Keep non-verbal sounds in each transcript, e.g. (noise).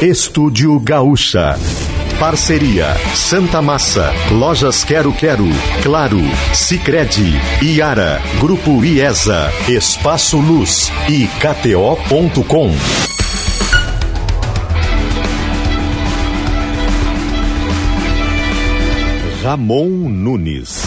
Estúdio Gaúcha. Parceria Santa Massa, Lojas Quero Quero, Claro, Sicredi, Iara, Grupo IESA, Espaço Luz e KTO.com. Ramon Nunes.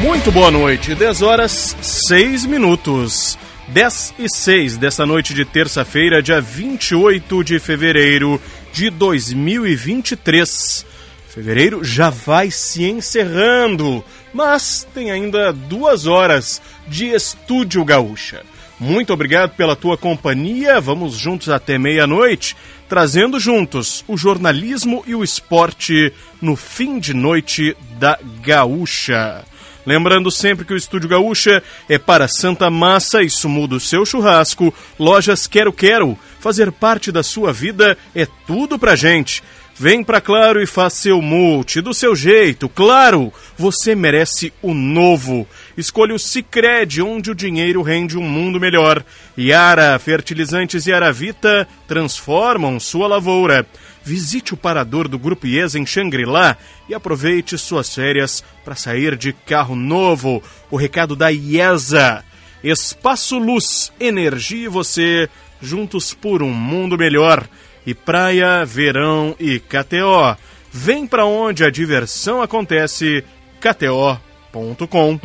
Muito boa noite, 10 horas 6 minutos. 10 e 6 dessa noite de terça-feira, dia 28 de fevereiro de 2023. Fevereiro já vai se encerrando, mas tem ainda duas horas de Estúdio Gaúcha. Muito obrigado pela tua companhia. Vamos juntos até meia-noite, trazendo juntos o jornalismo e o esporte no fim de noite da Gaúcha. Lembrando sempre que o Estúdio Gaúcha é para Santa Massa, isso muda o seu churrasco. Lojas Quero Quero, fazer parte da sua vida é tudo pra gente. Vem pra Claro e faça seu multi do seu jeito. Claro, você merece o novo. Escolha o Cicred, onde o dinheiro rende um mundo melhor. Yara, fertilizantes Yara Vita transformam sua lavoura. Visite o parador do Grupo IESA em Xangri-Lá e aproveite suas férias para sair de carro novo. O recado da IESA. Espaço Luz, energia e você, juntos por um mundo melhor. E praia, verão e KTO. Vem para onde a diversão acontece, kto.com.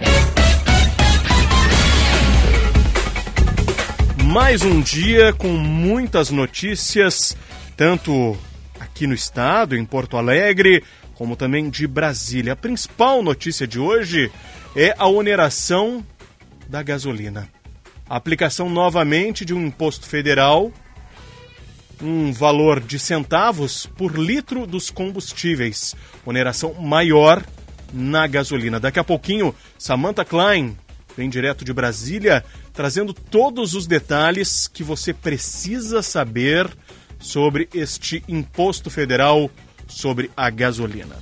Mais um dia com muitas notícias, tanto aqui no estado, em Porto Alegre, como também de Brasília. A principal notícia de hoje é a oneração da gasolina. A aplicação novamente de um imposto federal, um valor de centavos por litro dos combustíveis. Oneração maior na gasolina. Daqui a pouquinho, Samantha Klein vem direto de Brasília, trazendo todos os detalhes que você precisa saber sobre este imposto federal sobre a gasolina.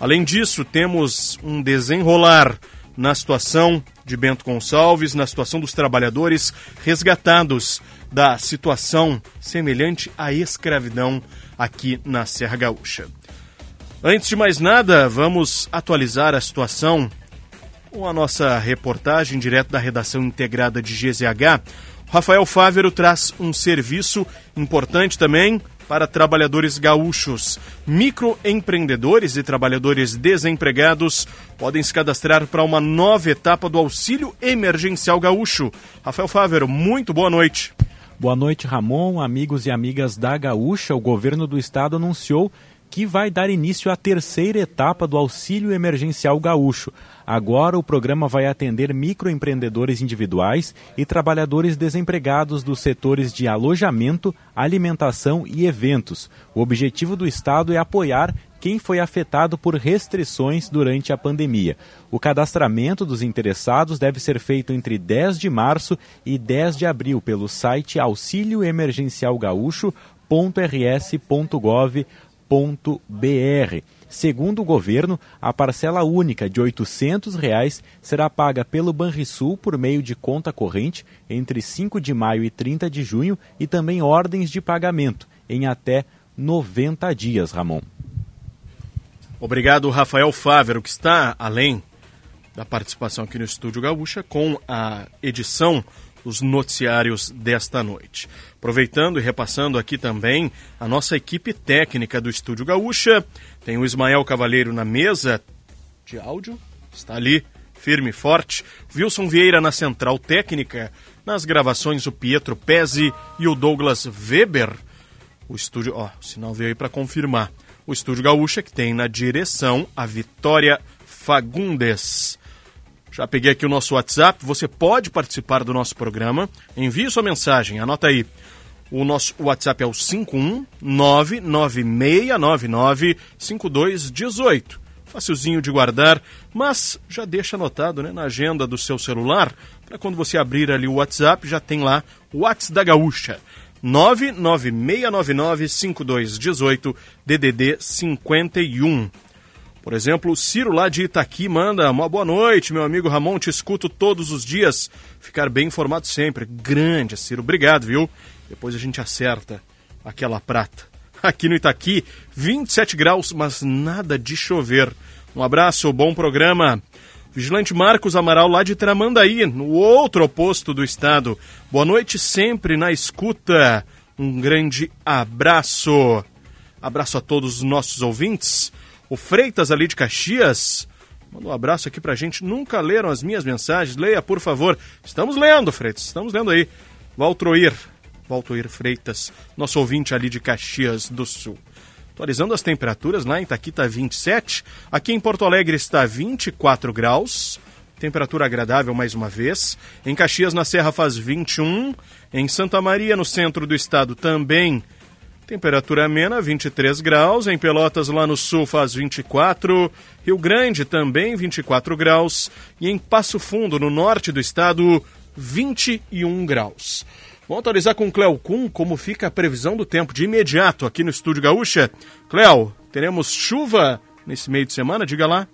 Além disso, temos um desenrolar na situação de Bento Gonçalves, na situação dos trabalhadores resgatados da situação semelhante à escravidão aqui na Serra Gaúcha. Antes de mais nada, vamos atualizar a situação com a nossa reportagem direto da redação integrada de GZH. Rafael Fávero traz um serviço importante também para trabalhadores gaúchos. Microempreendedores e trabalhadores desempregados podem se cadastrar para uma nova etapa do Auxílio Emergencial Gaúcho. Rafael Fávero, muito boa noite. Boa noite, Ramon, amigos e amigas da Gaúcha. O governo do estado anunciou que vai dar início à terceira etapa do Auxílio Emergencial Gaúcho. Agora, o programa vai atender microempreendedores individuais e trabalhadores desempregados dos setores de alojamento, alimentação e eventos. O objetivo do Estado é apoiar quem foi afetado por restrições durante a pandemia. O cadastramento dos interessados deve ser feito entre 10 de março e 10 de abril pelo site auxilioemergencialgaúcho.rs.gov.br Segundo o governo, a parcela única de 800 reais será paga pelo Banrisul por meio de conta corrente entre 5 de maio e 30 de junho e também ordens de pagamento em até 90 dias, Ramon. Obrigado, Rafael Fávero, que está além da participação aqui no Estúdio Gaúcha com a edição dos noticiários desta noite. Aproveitando e repassando aqui também a nossa equipe técnica do Estúdio Gaúcha, tem o Ismael Cavaleiro na mesa de áudio, está ali, firme e forte. Wilson Vieira na central técnica, nas gravações o Pietro Pezzi e o Douglas Weber. O estúdio, ó, o sinal veio aí para confirmar. O Estúdio Gaúcha que tem na direção a Vitória Fagundes. Já peguei aqui o nosso WhatsApp, você pode participar do nosso programa. Envie sua mensagem, anota aí. O nosso WhatsApp é o 51996995218. Facilzinho de guardar, mas já deixa anotado né, na agenda do seu celular, para quando você abrir ali o WhatsApp, já tem lá o WhatsApp da Gaúcha. 996995218 DDD 51. Por exemplo, o Ciro lá de Itaqui manda uma boa noite, meu amigo Ramon, te escuto todos os dias. Ficar bem informado sempre. Grande, Ciro, obrigado, viu? Depois a gente acerta aquela prata. (laughs) Aqui no Itaqui, 27 graus, mas nada de chover. Um abraço, bom programa. Vigilante Marcos Amaral, lá de Tramandaí, no outro oposto do estado. Boa noite, sempre na escuta. Um grande abraço. Abraço a todos os nossos ouvintes. O Freitas, ali de Caxias, manda um abraço aqui pra gente. Nunca leram as minhas mensagens? Leia, por favor. Estamos lendo, Freitas, estamos lendo aí. Valtroir, Valtroir Freitas, nosso ouvinte ali de Caxias do Sul. Atualizando as temperaturas, lá em Itaqui está 27, aqui em Porto Alegre está 24 graus, temperatura agradável mais uma vez. Em Caxias, na Serra, faz 21. Em Santa Maria, no centro do estado, também temperatura amena, 23 graus. Em Pelotas, lá no sul, faz 24. Rio Grande, também 24 graus. E em Passo Fundo, no norte do estado, 21 graus. Vamos atualizar com o Cléo Kuhn como fica a previsão do tempo de imediato aqui no Estúdio Gaúcha. Cléo, teremos chuva nesse meio de semana? Diga lá.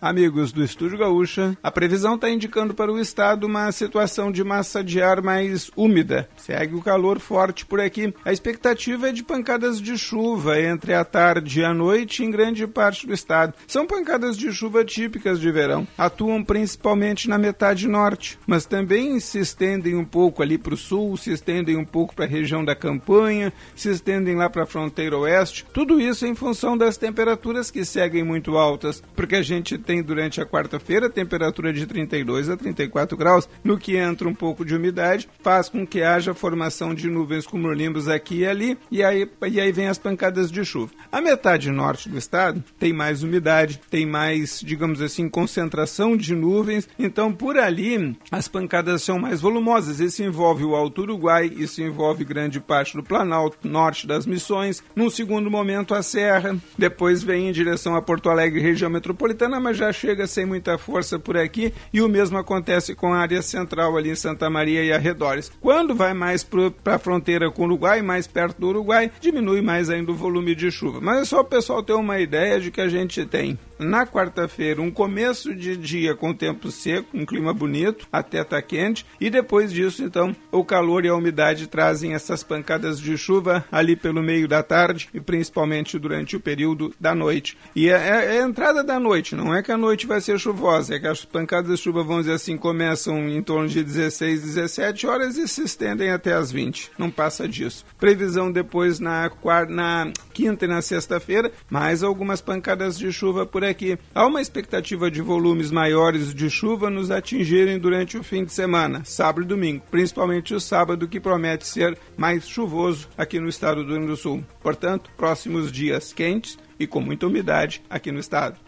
Amigos do Estúdio Gaúcha, a previsão está indicando para o estado uma situação de massa de ar mais úmida. Segue o calor forte por aqui. A expectativa é de pancadas de chuva entre a tarde e a noite em grande parte do estado. São pancadas de chuva típicas de verão. Atuam principalmente na metade norte, mas também se estendem um pouco ali para o sul, se estendem um pouco para a região da campanha, se estendem lá para a fronteira oeste. Tudo isso em função das temperaturas que seguem muito altas, porque a gente tem durante a quarta-feira temperatura de 32 a 34 graus, no que entra um pouco de umidade, faz com que haja formação de nuvens cumulonimbus aqui e ali, e aí, e aí vem as pancadas de chuva. A metade norte do estado tem mais umidade, tem mais, digamos assim, concentração de nuvens, então por ali as pancadas são mais volumosas. Isso envolve o Alto Uruguai, isso envolve grande parte do Planalto, norte das Missões, num segundo momento a Serra, depois vem em direção a Porto Alegre, região metropolitana, mas já chega sem muita força por aqui e o mesmo acontece com a área central ali em Santa Maria e arredores. Quando vai mais para a fronteira com o Uruguai, mais perto do Uruguai, diminui mais ainda o volume de chuva. Mas é só o pessoal ter uma ideia de que a gente tem na quarta-feira um começo de dia com tempo seco, um clima bonito, até tá quente, e depois disso, então, o calor e a umidade trazem essas pancadas de chuva ali pelo meio da tarde e principalmente durante o período da noite. E é, é, é a entrada da noite, não é que a noite vai ser chuvosa, é que as pancadas de chuva, vamos dizer assim, começam em torno de 16, 17 horas e se estendem até as 20. Não passa disso. Previsão depois na, quarta, na quinta e na sexta-feira, mais algumas pancadas de chuva por aqui. Há uma expectativa de volumes maiores de chuva nos atingirem durante o fim de semana, sábado e domingo, principalmente o sábado, que promete ser mais chuvoso aqui no estado do Rio Grande do Sul. Portanto, próximos dias quentes e com muita umidade aqui no estado.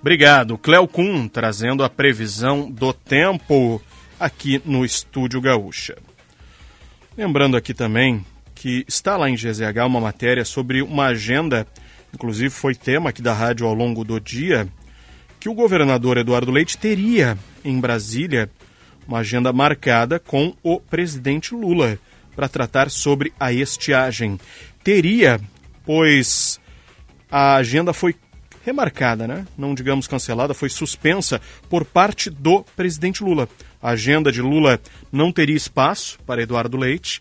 Obrigado, Cleo Kuhn, trazendo a previsão do tempo aqui no Estúdio Gaúcha. Lembrando aqui também que está lá em GZH uma matéria sobre uma agenda, inclusive foi tema aqui da rádio ao longo do dia, que o governador Eduardo Leite teria em Brasília uma agenda marcada com o presidente Lula para tratar sobre a estiagem. Teria, pois a agenda foi remarcada, né? não digamos cancelada, foi suspensa por parte do presidente Lula. A agenda de Lula não teria espaço para Eduardo Leite,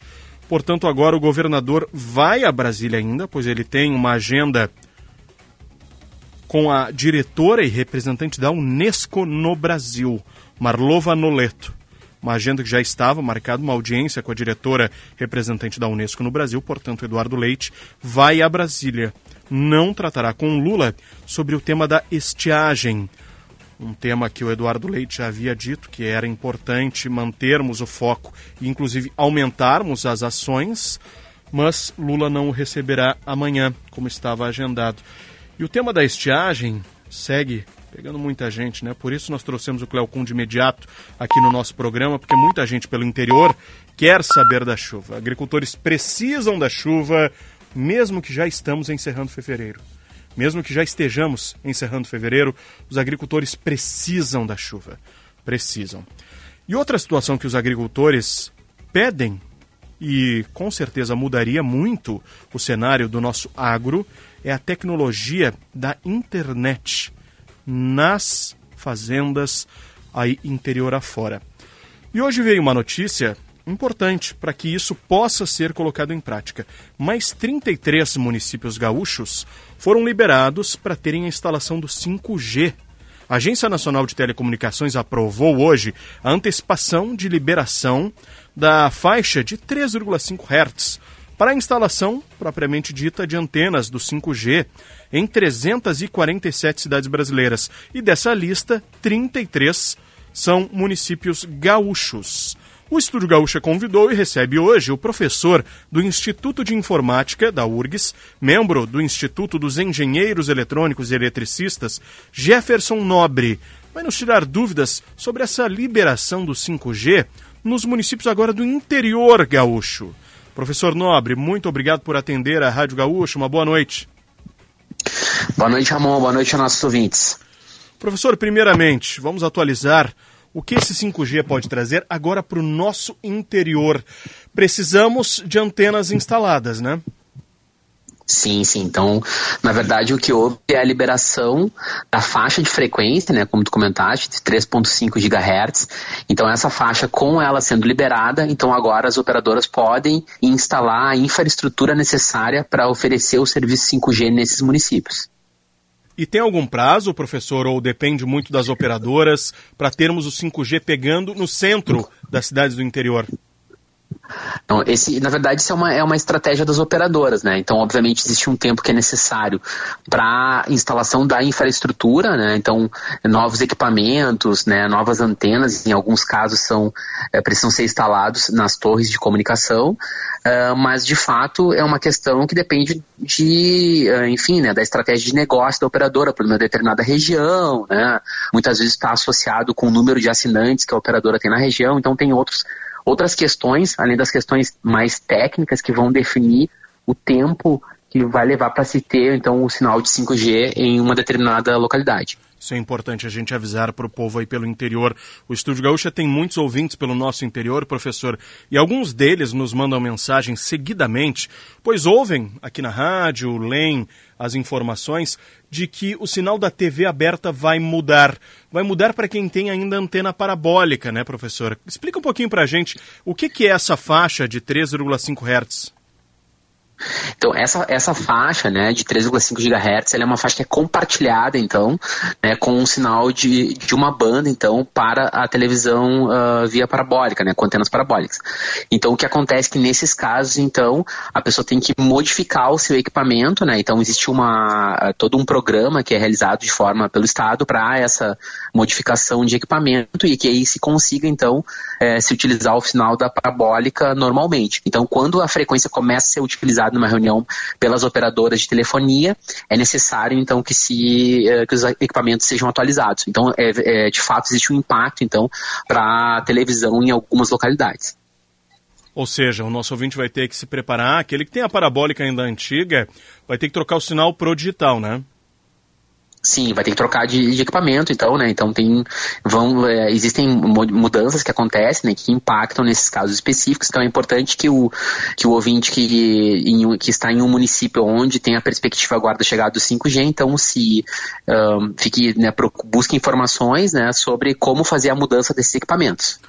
portanto, agora o governador vai a Brasília ainda, pois ele tem uma agenda com a diretora e representante da Unesco no Brasil, Marlova Noleto. Uma agenda que já estava marcada, uma audiência com a diretora representante da Unesco no Brasil, portanto, Eduardo Leite vai a Brasília não tratará com Lula sobre o tema da estiagem. Um tema que o Eduardo Leite já havia dito que era importante mantermos o foco e, inclusive, aumentarmos as ações, mas Lula não o receberá amanhã, como estava agendado. E o tema da estiagem segue pegando muita gente, né? Por isso nós trouxemos o Cleocum de imediato aqui no nosso programa, porque muita gente pelo interior quer saber da chuva. Agricultores precisam da chuva, mesmo que já estamos encerrando fevereiro. Mesmo que já estejamos encerrando fevereiro, os agricultores precisam da chuva. Precisam. E outra situação que os agricultores pedem e com certeza mudaria muito o cenário do nosso agro, é a tecnologia da internet nas fazendas aí interior afora. E hoje veio uma notícia importante para que isso possa ser colocado em prática. Mais 33 municípios gaúchos foram liberados para terem a instalação do 5G. A Agência Nacional de Telecomunicações aprovou hoje a antecipação de liberação da faixa de 3,5 Hz para a instalação propriamente dita de antenas do 5G em 347 cidades brasileiras. E dessa lista, 33 são municípios gaúchos. O Estúdio Gaúcha convidou e recebe hoje o professor do Instituto de Informática da URGS, membro do Instituto dos Engenheiros Eletrônicos e Eletricistas, Jefferson Nobre. Vai nos tirar dúvidas sobre essa liberação do 5G nos municípios agora do interior gaúcho. Professor Nobre, muito obrigado por atender a Rádio Gaúcho. Uma boa noite. Boa noite, Ramon. Boa noite aos nossos ouvintes. Professor, primeiramente, vamos atualizar o que esse 5G pode trazer agora para o nosso interior. Precisamos de antenas instaladas, né? Sim, sim. Então, na verdade, o que houve é a liberação da faixa de frequência, né, como tu comentaste, de 3.5 GHz. Então, essa faixa, com ela sendo liberada, então agora as operadoras podem instalar a infraestrutura necessária para oferecer o serviço 5G nesses municípios. E tem algum prazo, professor, ou depende muito das operadoras, para termos o 5G pegando no centro das cidades do interior? Então, esse, na verdade, isso é uma, é uma estratégia das operadoras, né? Então, obviamente, existe um tempo que é necessário para instalação da infraestrutura, né? Então, novos equipamentos, né? novas antenas, em alguns casos são é, precisam ser instalados nas torres de comunicação, uh, mas de fato é uma questão que depende de, uh, enfim, né? Da estratégia de negócio da operadora para uma determinada região, né? Muitas vezes está associado com o número de assinantes que a operadora tem na região, então tem outros outras questões, além das questões mais técnicas que vão definir o tempo que vai levar para se ter então o sinal de 5G em uma determinada localidade. Isso é importante a gente avisar para o povo aí pelo interior. O Estúdio Gaúcha tem muitos ouvintes pelo nosso interior, professor, e alguns deles nos mandam mensagens seguidamente, pois ouvem aqui na rádio, leem as informações de que o sinal da TV aberta vai mudar. Vai mudar para quem tem ainda antena parabólica, né, professor? Explica um pouquinho para a gente o que, que é essa faixa de 3,5 Hz. Então, essa, essa faixa né, de 3,5 GHz é uma faixa que é compartilhada, então, né, com um sinal de, de uma banda, então, para a televisão uh, via parabólica, né, com antenas parabólicas. Então, o que acontece é que nesses casos, então, a pessoa tem que modificar o seu equipamento, né, então existe uma, todo um programa que é realizado de forma pelo Estado para essa modificação de equipamento e que aí se consiga, então, é, se utilizar o sinal da parabólica normalmente. Então, quando a frequência começa a ser utilizada numa reunião pelas operadoras de telefonia, é necessário então que, se, eh, que os equipamentos sejam atualizados. Então, é, é de fato, existe um impacto então para a televisão em algumas localidades. Ou seja, o nosso ouvinte vai ter que se preparar, aquele que tem a parabólica ainda antiga, vai ter que trocar o sinal pro digital, né? Sim, vai ter que trocar de, de, equipamento, então, né? Então tem, vão, é, existem mudanças que acontecem, né? Que impactam nesses casos específicos. Então é importante que o, que o ouvinte que, em, que está em um município onde tem a perspectiva agora da chegada do 5G, então se um, fique, né, busque informações, né? Sobre como fazer a mudança desses equipamentos.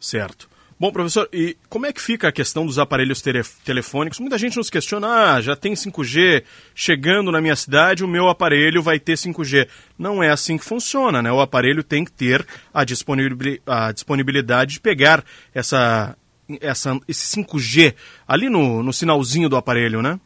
Certo. Bom, professor, e como é que fica a questão dos aparelhos telefônicos? Muita gente nos questiona, ah, já tem 5G chegando na minha cidade, o meu aparelho vai ter 5G. Não é assim que funciona, né? O aparelho tem que ter a disponibilidade de pegar essa, essa, esse 5G ali no, no sinalzinho do aparelho, né?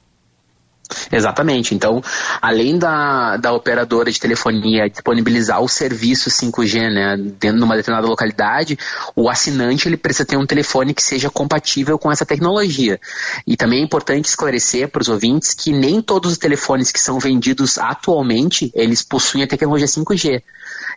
Exatamente. Então, além da, da operadora de telefonia disponibilizar o serviço 5G né, dentro de uma determinada localidade, o assinante ele precisa ter um telefone que seja compatível com essa tecnologia. E também é importante esclarecer para os ouvintes que nem todos os telefones que são vendidos atualmente, eles possuem a tecnologia 5G.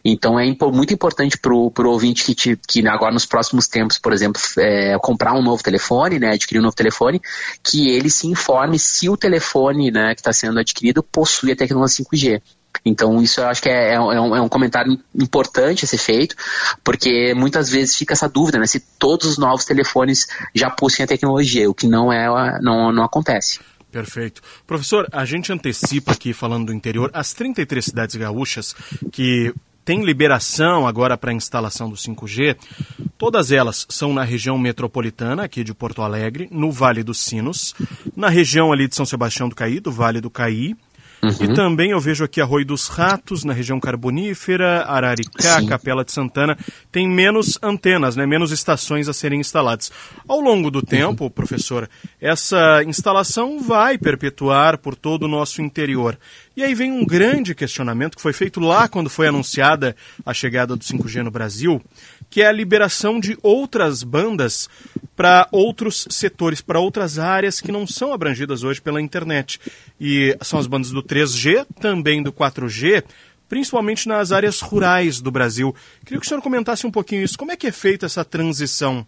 Então é muito importante para o ouvinte que, te, que agora nos próximos tempos, por exemplo, é, comprar um novo telefone, né, adquirir um novo telefone, que ele se informe se o telefone né, que está sendo adquirido possui a tecnologia 5G. Então isso eu acho que é, é, um, é um comentário importante a ser feito, porque muitas vezes fica essa dúvida, né, se todos os novos telefones já possuem a tecnologia, o que não é, não, não acontece. Perfeito. Professor, a gente antecipa aqui, falando do interior, as 33 cidades gaúchas que têm liberação agora para a instalação do 5G. Todas elas são na região metropolitana, aqui de Porto Alegre, no Vale dos Sinos, na região ali de São Sebastião do Caí, do Vale do Caí, Uhum. E também eu vejo aqui Arroio dos Ratos, na região carbonífera, Araricá, Sim. Capela de Santana, tem menos antenas, né, menos estações a serem instaladas. Ao longo do tempo, uhum. professor, essa instalação vai perpetuar por todo o nosso interior. E aí vem um grande questionamento que foi feito lá quando foi anunciada a chegada do 5G no Brasil, que é a liberação de outras bandas para outros setores, para outras áreas que não são abrangidas hoje pela internet. E são as bandas do 3G, também do 4G, principalmente nas áreas rurais do Brasil. Queria que o senhor comentasse um pouquinho isso. Como é que é feita essa transição?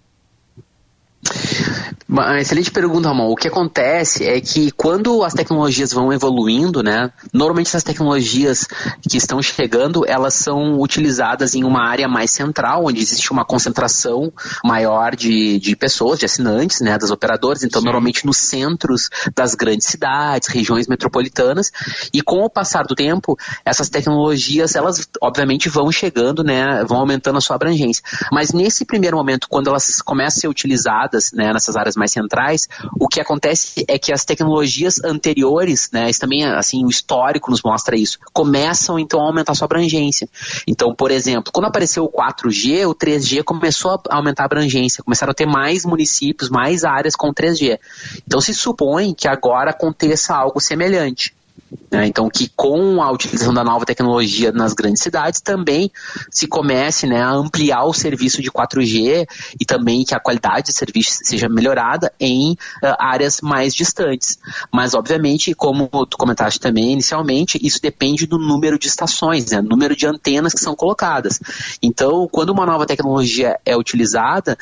Uma excelente pergunta, Ramon. O que acontece é que quando as tecnologias vão evoluindo, né, normalmente essas tecnologias que estão chegando, elas são utilizadas em uma área mais central, onde existe uma concentração maior de, de pessoas, de assinantes, né, das operadoras. Então, Sim. normalmente nos centros das grandes cidades, regiões metropolitanas. E com o passar do tempo, essas tecnologias, elas obviamente vão chegando, né, vão aumentando a sua abrangência. Mas nesse primeiro momento, quando elas começam a ser utilizadas, né, nessas áreas mais centrais, o que acontece é que as tecnologias anteriores, né, isso também, assim, o histórico nos mostra isso, começam então a aumentar sua abrangência. Então, por exemplo, quando apareceu o 4G, o 3G começou a aumentar a abrangência, começaram a ter mais municípios, mais áreas com 3G. Então se supõe que agora aconteça algo semelhante. Né? Então, que com a utilização da nova tecnologia nas grandes cidades também se comece né, a ampliar o serviço de 4G e também que a qualidade de serviço seja melhorada em uh, áreas mais distantes. Mas, obviamente, como tu comentaste também inicialmente, isso depende do número de estações, né, número de antenas que são colocadas. Então, quando uma nova tecnologia é utilizada,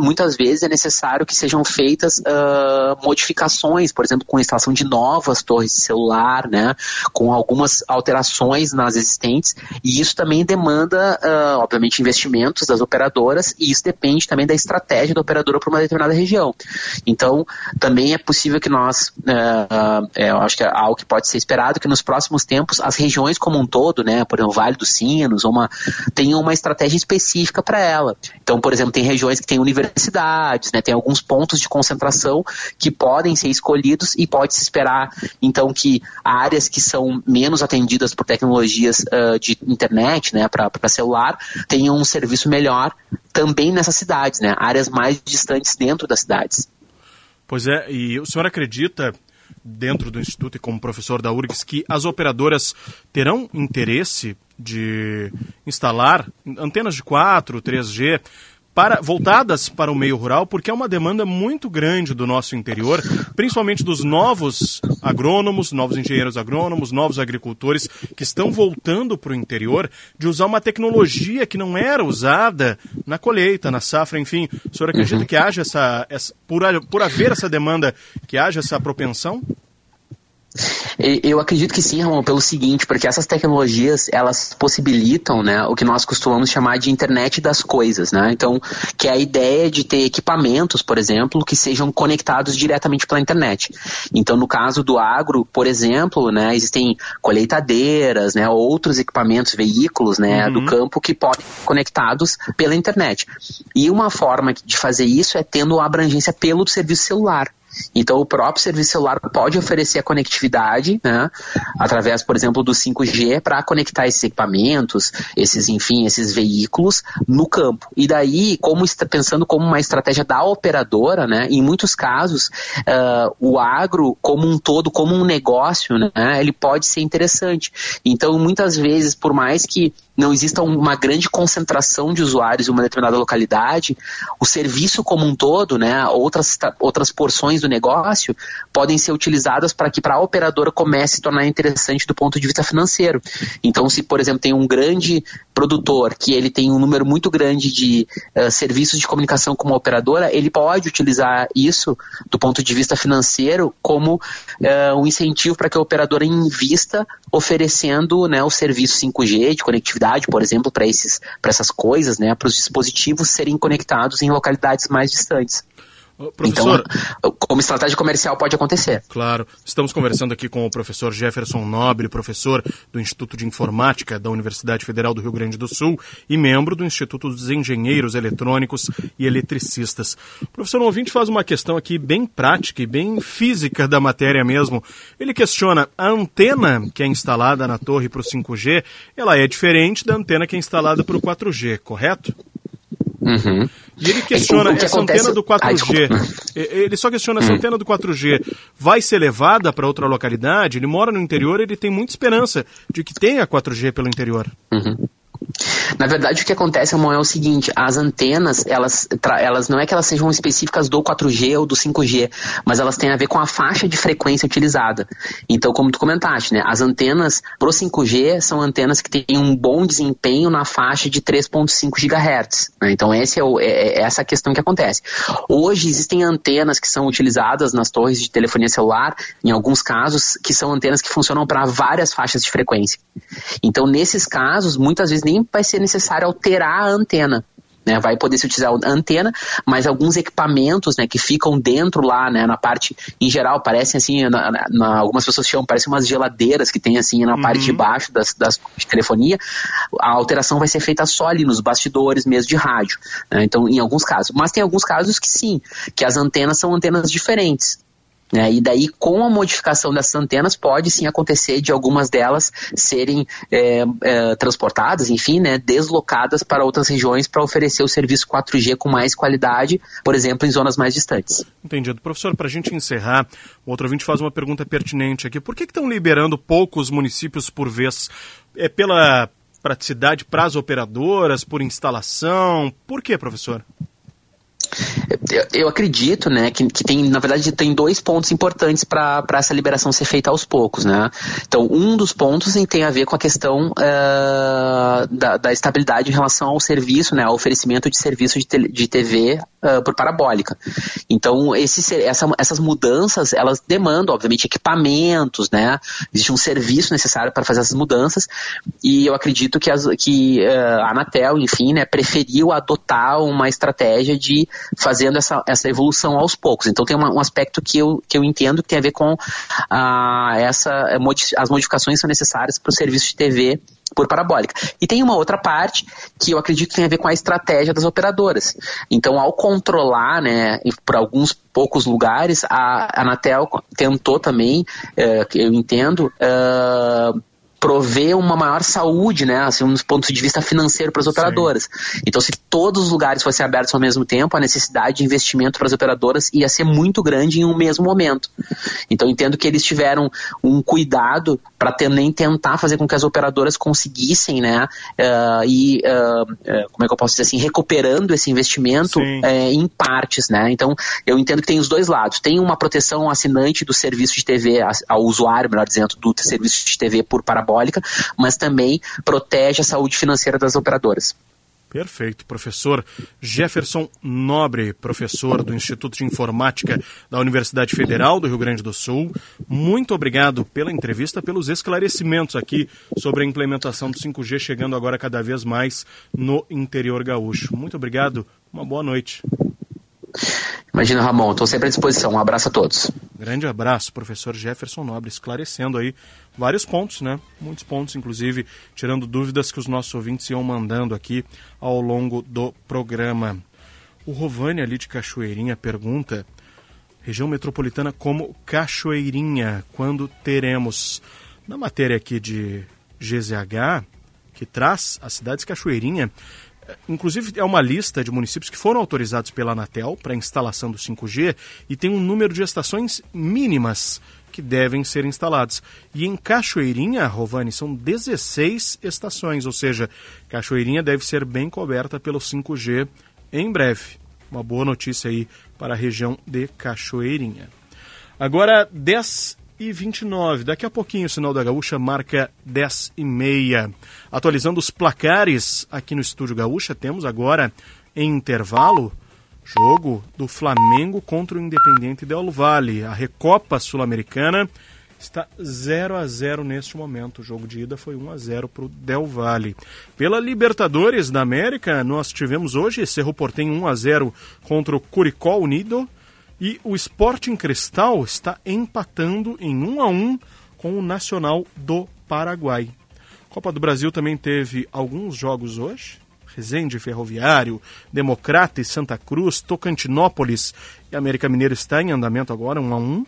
muitas vezes é necessário que sejam feitas uh, modificações, por exemplo, com a instalação de novas torres de celular né, com algumas alterações nas existentes, e isso também demanda, uh, obviamente, investimentos das operadoras, e isso depende também da estratégia da operadora para uma determinada região. Então, também é possível que nós, uh, uh, eu acho que é algo que pode ser esperado, que nos próximos tempos as regiões como um todo, né, por exemplo, Vale dos Sinos, uma, tenham uma estratégia específica para ela. Então, por exemplo, tem regiões que têm universidades, né, tem alguns pontos de concentração que podem ser escolhidos e pode se esperar, então, que áreas que são menos atendidas por tecnologias uh, de internet, né, para celular, tenham um serviço melhor também nessas cidades, né, áreas mais distantes dentro das cidades. Pois é, e o senhor acredita, dentro do Instituto e como professor da URGS, que as operadoras terão interesse de instalar antenas de 4, 3G para, voltadas para o meio rural, porque é uma demanda muito grande do nosso interior, principalmente dos novos agrônomos, novos engenheiros agrônomos, novos agricultores que estão voltando para o interior de usar uma tecnologia que não era usada na colheita, na safra, enfim. O senhor acredita uhum. que haja essa, essa por, por haver essa demanda, que haja essa propensão? Eu acredito que sim, Ramon, pelo seguinte, porque essas tecnologias, elas possibilitam, né, o que nós costumamos chamar de internet das coisas, né? Então, que é a ideia de ter equipamentos, por exemplo, que sejam conectados diretamente pela internet. Então, no caso do agro, por exemplo, né, existem colheitadeiras, né, outros equipamentos, veículos, né, uhum. do campo que podem ser conectados pela internet. E uma forma de fazer isso é tendo abrangência pelo serviço celular. Então, o próprio serviço celular pode oferecer a conectividade, né, através, por exemplo, do 5G, para conectar esses equipamentos, esses, enfim, esses veículos no campo. E daí, como pensando como uma estratégia da operadora, né, em muitos casos, uh, o agro como um todo, como um negócio, né, ele pode ser interessante. Então, muitas vezes, por mais que não exista uma grande concentração de usuários em uma determinada localidade, o serviço como um todo, né, outras, outras porções do negócio, podem ser utilizadas para que para a operadora comece a se tornar interessante do ponto de vista financeiro. Então, se, por exemplo, tem um grande produtor que ele tem um número muito grande de uh, serviços de comunicação como operadora, ele pode utilizar isso do ponto de vista financeiro como uh, um incentivo para que a operadora invista oferecendo né, o serviço 5G de conectividade, por exemplo, para essas coisas, né, para os dispositivos serem conectados em localidades mais distantes. Professor, então, como estratégia comercial pode acontecer. Claro. Estamos conversando aqui com o professor Jefferson Nobre, professor do Instituto de Informática da Universidade Federal do Rio Grande do Sul e membro do Instituto dos Engenheiros Eletrônicos e Eletricistas. O professor um ouvinte faz uma questão aqui bem prática e bem física da matéria mesmo. Ele questiona a antena que é instalada na torre para o 5G, ela é diferente da antena que é instalada para o 4G, correto? Uhum. E ele questiona essa acontece... antena do 4G. Ai, ele só questiona essa hum. antena do 4G vai ser levada para outra localidade? Ele mora no interior, ele tem muita esperança de que tenha 4G pelo interior. Uhum. Na verdade, o que acontece, amor, é o seguinte: as antenas, elas, elas não é que elas sejam específicas do 4G ou do 5G, mas elas têm a ver com a faixa de frequência utilizada. Então, como tu comentaste, né, as antenas pro 5G são antenas que têm um bom desempenho na faixa de 3.5 GHz. Né? Então, esse é, o, é, é essa a questão que acontece. Hoje existem antenas que são utilizadas nas torres de telefonia celular, em alguns casos, que são antenas que funcionam para várias faixas de frequência. Então, nesses casos, muitas vezes nem vai ser necessário alterar a antena. Né, vai poder se utilizar a antena, mas alguns equipamentos né, que ficam dentro lá, né, na parte, em geral, parecem assim, na, na, algumas pessoas chamam, parecem umas geladeiras que tem assim na uhum. parte de baixo das, das de telefonia, a alteração vai ser feita só ali nos bastidores mesmo de rádio. Né, então, em alguns casos. Mas tem alguns casos que sim, que as antenas são antenas diferentes. Né? E daí, com a modificação dessas antenas, pode sim acontecer de algumas delas serem é, é, transportadas, enfim, né, deslocadas para outras regiões para oferecer o serviço 4G com mais qualidade, por exemplo, em zonas mais distantes. Entendido. Professor, para a gente encerrar, o outro ouvinte faz uma pergunta pertinente aqui. Por que estão liberando poucos municípios por vez? É pela praticidade para as operadoras, por instalação? Por que, professor? Eu, acredito, né, que, que tem, na verdade, tem dois pontos importantes para essa liberação ser feita aos poucos, né? Então, um dos pontos tem a ver com a questão uh, da, da, estabilidade em relação ao serviço, né, ao oferecimento de serviço de, te, de TV uh, por parabólica. Então, esse, essa, essas mudanças, elas demandam, obviamente, equipamentos, né? Existe um serviço necessário para fazer essas mudanças e eu acredito que, as, que uh, a Anatel, enfim, né, preferiu adotar uma estratégia de fazendo essa, essa evolução aos poucos. Então tem uma, um aspecto que eu, que eu entendo que tem a ver com ah, essa, eh, as modificações que são necessárias para o serviço de TV por parabólica. E tem uma outra parte que eu acredito que tem a ver com a estratégia das operadoras. Então, ao controlar, né, por alguns poucos lugares, a Anatel tentou também, uh, eu entendo, uh, prover uma maior saúde, né, assim, dos pontos de vista financeiro para as operadoras. Sim. Então, se todos os lugares fossem abertos ao mesmo tempo, a necessidade de investimento para as operadoras ia ser muito grande em um mesmo momento. Então, entendo que eles tiveram um cuidado para também tentar fazer com que as operadoras conseguissem, né, uh, e, uh, como é que eu posso dizer assim, recuperando esse investimento em partes, né. Então, eu entendo que tem os dois lados. Tem uma proteção assinante do serviço de TV, ao usuário, melhor dizendo, do serviço de TV por parabólica parabólica, mas também protege a saúde financeira das operadoras. Perfeito. Professor Jefferson Nobre, professor do Instituto de Informática da Universidade Federal do Rio Grande do Sul, muito obrigado pela entrevista, pelos esclarecimentos aqui sobre a implementação do 5G chegando agora cada vez mais no interior gaúcho. Muito obrigado, uma boa noite. Imagina, Ramon, estou sempre à disposição. Um abraço a todos. Grande abraço, professor Jefferson Nobre, esclarecendo aí vários pontos, né? Muitos pontos, inclusive, tirando dúvidas que os nossos ouvintes iam mandando aqui ao longo do programa. O Rovani ali de Cachoeirinha pergunta: região metropolitana como Cachoeirinha, quando teremos? Na matéria aqui de GZH, que traz as cidades Cachoeirinha, Inclusive, é uma lista de municípios que foram autorizados pela Anatel para instalação do 5G e tem um número de estações mínimas que devem ser instaladas. E em Cachoeirinha, Rovani, são 16 estações, ou seja, Cachoeirinha deve ser bem coberta pelo 5G em breve. Uma boa notícia aí para a região de Cachoeirinha. Agora, 10 e 29. Daqui a pouquinho o sinal da Gaúcha marca 10 e meia. Atualizando os placares aqui no Estúdio Gaúcha, temos agora em intervalo jogo do Flamengo contra o Independente Del Valle. A Recopa Sul-Americana está 0 a 0 neste momento. O jogo de ida foi 1 a 0 para o Del Valle. Pela Libertadores da América, nós tivemos hoje Cerro Portem 1 a 0 contra o Curicó Unido. E o Sporting Cristal está empatando em 1 a 1 com o Nacional do Paraguai. Copa do Brasil também teve alguns jogos hoje. Resende Ferroviário, Democrata e Santa Cruz, Tocantinópolis e América Mineiro está em andamento agora, 1 a 1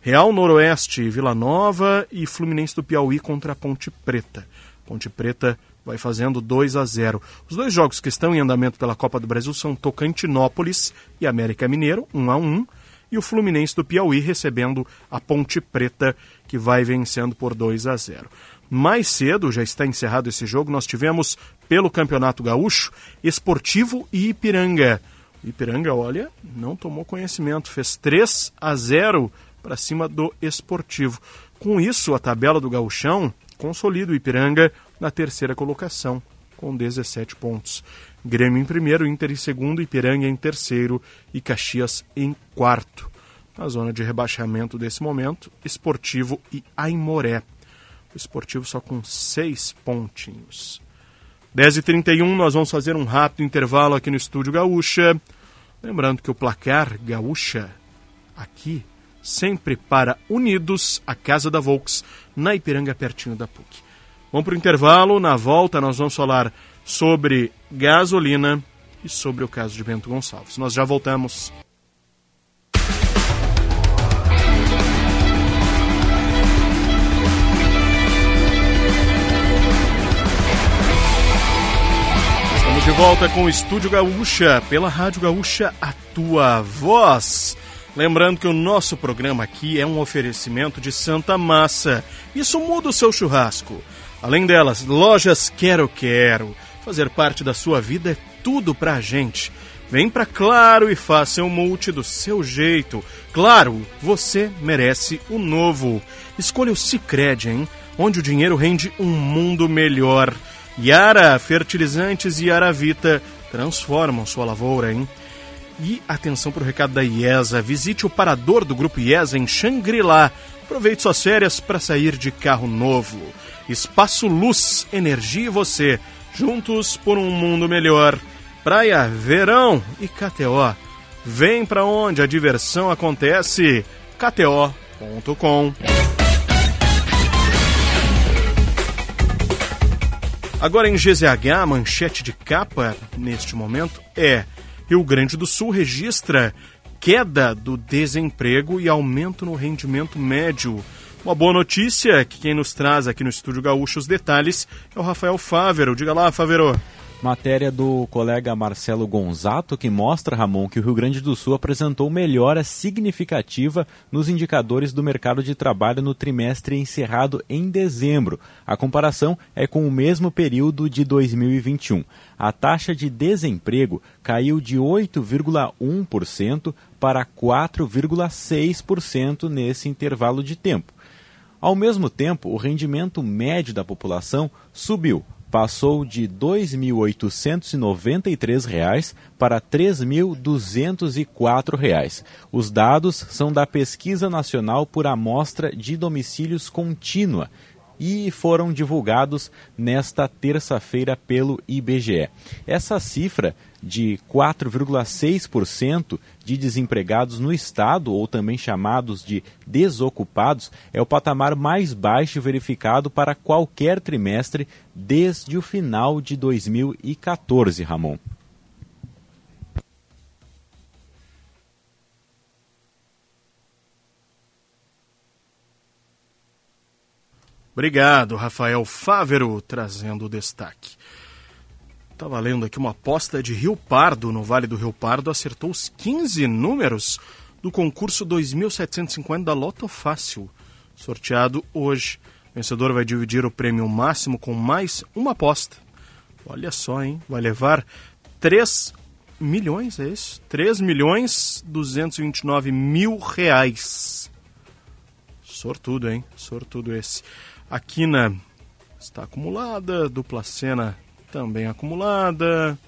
Real Noroeste, Vila Nova e Fluminense do Piauí contra a Ponte Preta. Ponte Preta vai fazendo 2 a 0. Os dois jogos que estão em andamento pela Copa do Brasil são Tocantinópolis e América Mineiro, 1 a 1, e o Fluminense do Piauí recebendo a Ponte Preta, que vai vencendo por 2 a 0. Mais cedo, já está encerrado esse jogo, nós tivemos pelo Campeonato Gaúcho, Esportivo e Ipiranga. O Ipiranga, olha, não tomou conhecimento, fez 3 a 0 para cima do Esportivo. Com isso, a tabela do Gauchão consolida o Ipiranga na terceira colocação, com 17 pontos. Grêmio em primeiro, Inter em segundo, Ipiranga em terceiro e Caxias em quarto. Na zona de rebaixamento desse momento, Esportivo e Aimoré. O Esportivo só com seis pontinhos. 10h31, nós vamos fazer um rápido intervalo aqui no Estúdio Gaúcha. Lembrando que o placar Gaúcha aqui sempre para Unidos, a Casa da Volks, na Ipiranga, pertinho da PUC. Vamos para o intervalo. Na volta, nós vamos falar sobre gasolina e sobre o caso de Bento Gonçalves. Nós já voltamos. Estamos de volta com o Estúdio Gaúcha, pela Rádio Gaúcha, a tua voz. Lembrando que o nosso programa aqui é um oferecimento de Santa Massa. Isso muda o seu churrasco. Além delas, lojas Quero Quero. Fazer parte da sua vida é tudo pra gente. Vem pra Claro e faça um multi do seu jeito. Claro, você merece o novo. Escolha o Cicred, hein? Onde o dinheiro rende um mundo melhor. Yara Fertilizantes e Yara Vita transformam sua lavoura, hein? E atenção para o recado da IESA. Visite o parador do Grupo IESA em Xangri-Lá. Aproveite suas férias para sair de carro novo. Espaço Luz, Energia e você, juntos por um mundo melhor. Praia, verão e KTO. Vem para onde a diversão acontece. KTO.com. Agora em GZH, a manchete de capa neste momento é: Rio Grande do Sul registra queda do desemprego e aumento no rendimento médio. Uma boa notícia que quem nos traz aqui no Estúdio Gaúcho os detalhes é o Rafael Fávero. Diga lá, Fávero. Matéria do colega Marcelo Gonzato que mostra, Ramon, que o Rio Grande do Sul apresentou melhora significativa nos indicadores do mercado de trabalho no trimestre encerrado em dezembro. A comparação é com o mesmo período de 2021. A taxa de desemprego caiu de 8,1% para 4,6% nesse intervalo de tempo. Ao mesmo tempo, o rendimento médio da população subiu, passou de R$ 2.893 para R$ 3.204. Os dados são da Pesquisa Nacional por Amostra de Domicílios Contínua e foram divulgados nesta terça-feira pelo IBGE. Essa cifra de 4,6% de desempregados no estado, ou também chamados de desocupados, é o patamar mais baixo verificado para qualquer trimestre desde o final de 2014, Ramon. Obrigado, Rafael Fávero, trazendo o destaque. Estava lendo aqui uma aposta de Rio Pardo, no Vale do Rio Pardo, acertou os 15 números do concurso 2750 da Loto Fácil, sorteado hoje. O vencedor vai dividir o prêmio máximo com mais uma aposta. Olha só, hein? Vai levar 3 milhões, é isso? 3 milhões 229 mil reais. Sortudo, hein? Sortudo esse. A quina está acumulada, dupla cena também acumulada.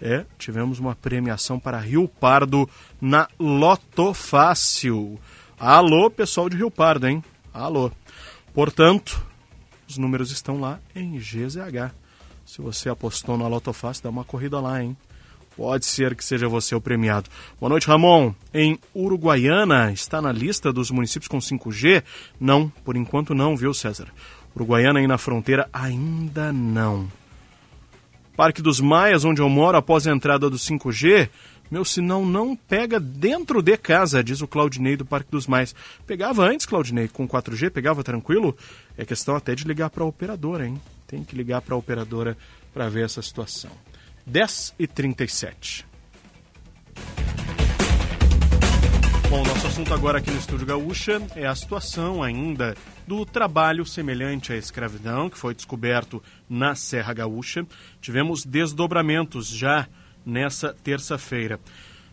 É, tivemos uma premiação para Rio Pardo na Loto Fácil. Alô, pessoal de Rio Pardo, hein? Alô. Portanto, os números estão lá em GZH. Se você apostou na Loto Fácil, dá uma corrida lá, hein? Pode ser que seja você o premiado. Boa noite, Ramon. Em Uruguaiana, está na lista dos municípios com 5G? Não, por enquanto não, viu, César? Uruguaiana aí na fronteira ainda não. Parque dos Maias, onde eu moro, após a entrada do 5G, meu sinal não pega dentro de casa, diz o Claudinei do Parque dos Maias. Pegava antes, Claudinei, com 4G, pegava tranquilo? É questão até de ligar para a operadora, hein? Tem que ligar para a operadora para ver essa situação. 10 e 37. Bom, nosso assunto agora aqui no Estúdio Gaúcha é a situação ainda do trabalho semelhante à escravidão que foi descoberto na Serra Gaúcha. Tivemos desdobramentos já nessa terça-feira.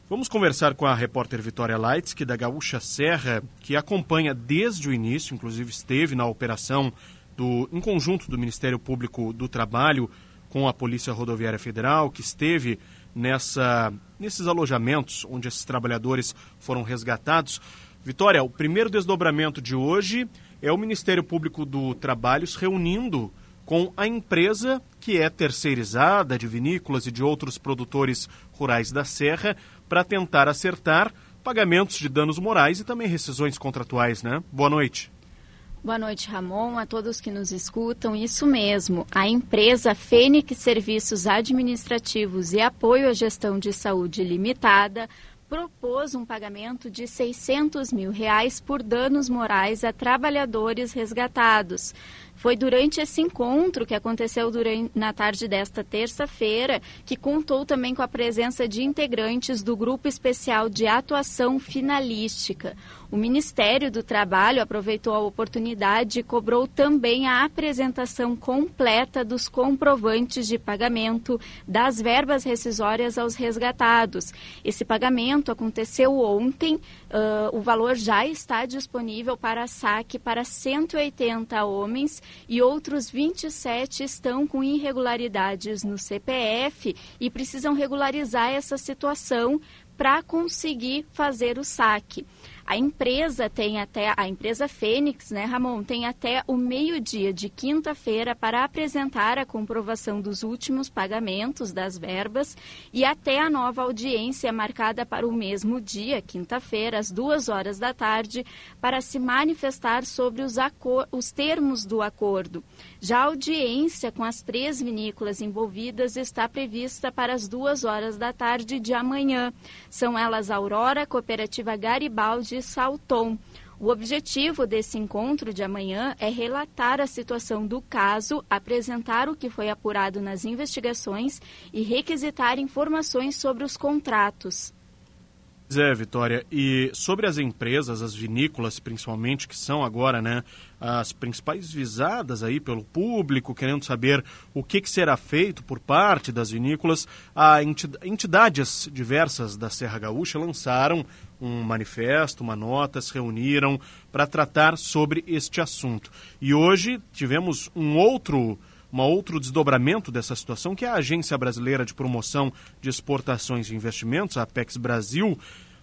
Vamos conversar com a repórter Vitória Leitz, da Gaúcha Serra, que acompanha desde o início, inclusive esteve na operação do, em conjunto do Ministério Público do Trabalho com a Polícia Rodoviária Federal, que esteve nessa, nesses alojamentos onde esses trabalhadores foram resgatados. Vitória, o primeiro desdobramento de hoje é o Ministério Público do Trabalho se reunindo com a empresa que é terceirizada de vinícolas e de outros produtores rurais da Serra para tentar acertar pagamentos de danos morais e também rescisões contratuais, né? Boa noite. Boa noite, Ramon, a todos que nos escutam. Isso mesmo, a empresa Fênix Serviços Administrativos e Apoio à Gestão de Saúde Limitada propôs um pagamento de 600 mil reais por danos morais a trabalhadores resgatados. Foi durante esse encontro que aconteceu durante, na tarde desta terça-feira, que contou também com a presença de integrantes do Grupo Especial de Atuação Finalística. O Ministério do Trabalho aproveitou a oportunidade e cobrou também a apresentação completa dos comprovantes de pagamento das verbas rescisórias aos resgatados. Esse pagamento aconteceu ontem, uh, o valor já está disponível para saque para 180 homens e outros 27 estão com irregularidades no CPF e precisam regularizar essa situação para conseguir fazer o saque. A empresa tem até, a empresa Fênix, né, Ramon, tem até o meio-dia de quinta-feira para apresentar a comprovação dos últimos pagamentos das verbas e até a nova audiência marcada para o mesmo dia, quinta-feira, às duas horas da tarde, para se manifestar sobre os, os termos do acordo. Já a audiência com as três vinícolas envolvidas está prevista para as duas horas da tarde de amanhã. São elas Aurora, Cooperativa Garibaldi de Salton. O objetivo desse encontro de amanhã é relatar a situação do caso, apresentar o que foi apurado nas investigações e requisitar informações sobre os contratos. É, Vitória, e sobre as empresas, as vinícolas principalmente, que são agora né, as principais visadas aí pelo público, querendo saber o que, que será feito por parte das vinícolas, a entidades diversas da Serra Gaúcha lançaram um manifesto, uma nota, se reuniram para tratar sobre este assunto. E hoje tivemos um outro um outro desdobramento dessa situação, que é a Agência Brasileira de Promoção de Exportações e Investimentos, a Apex Brasil,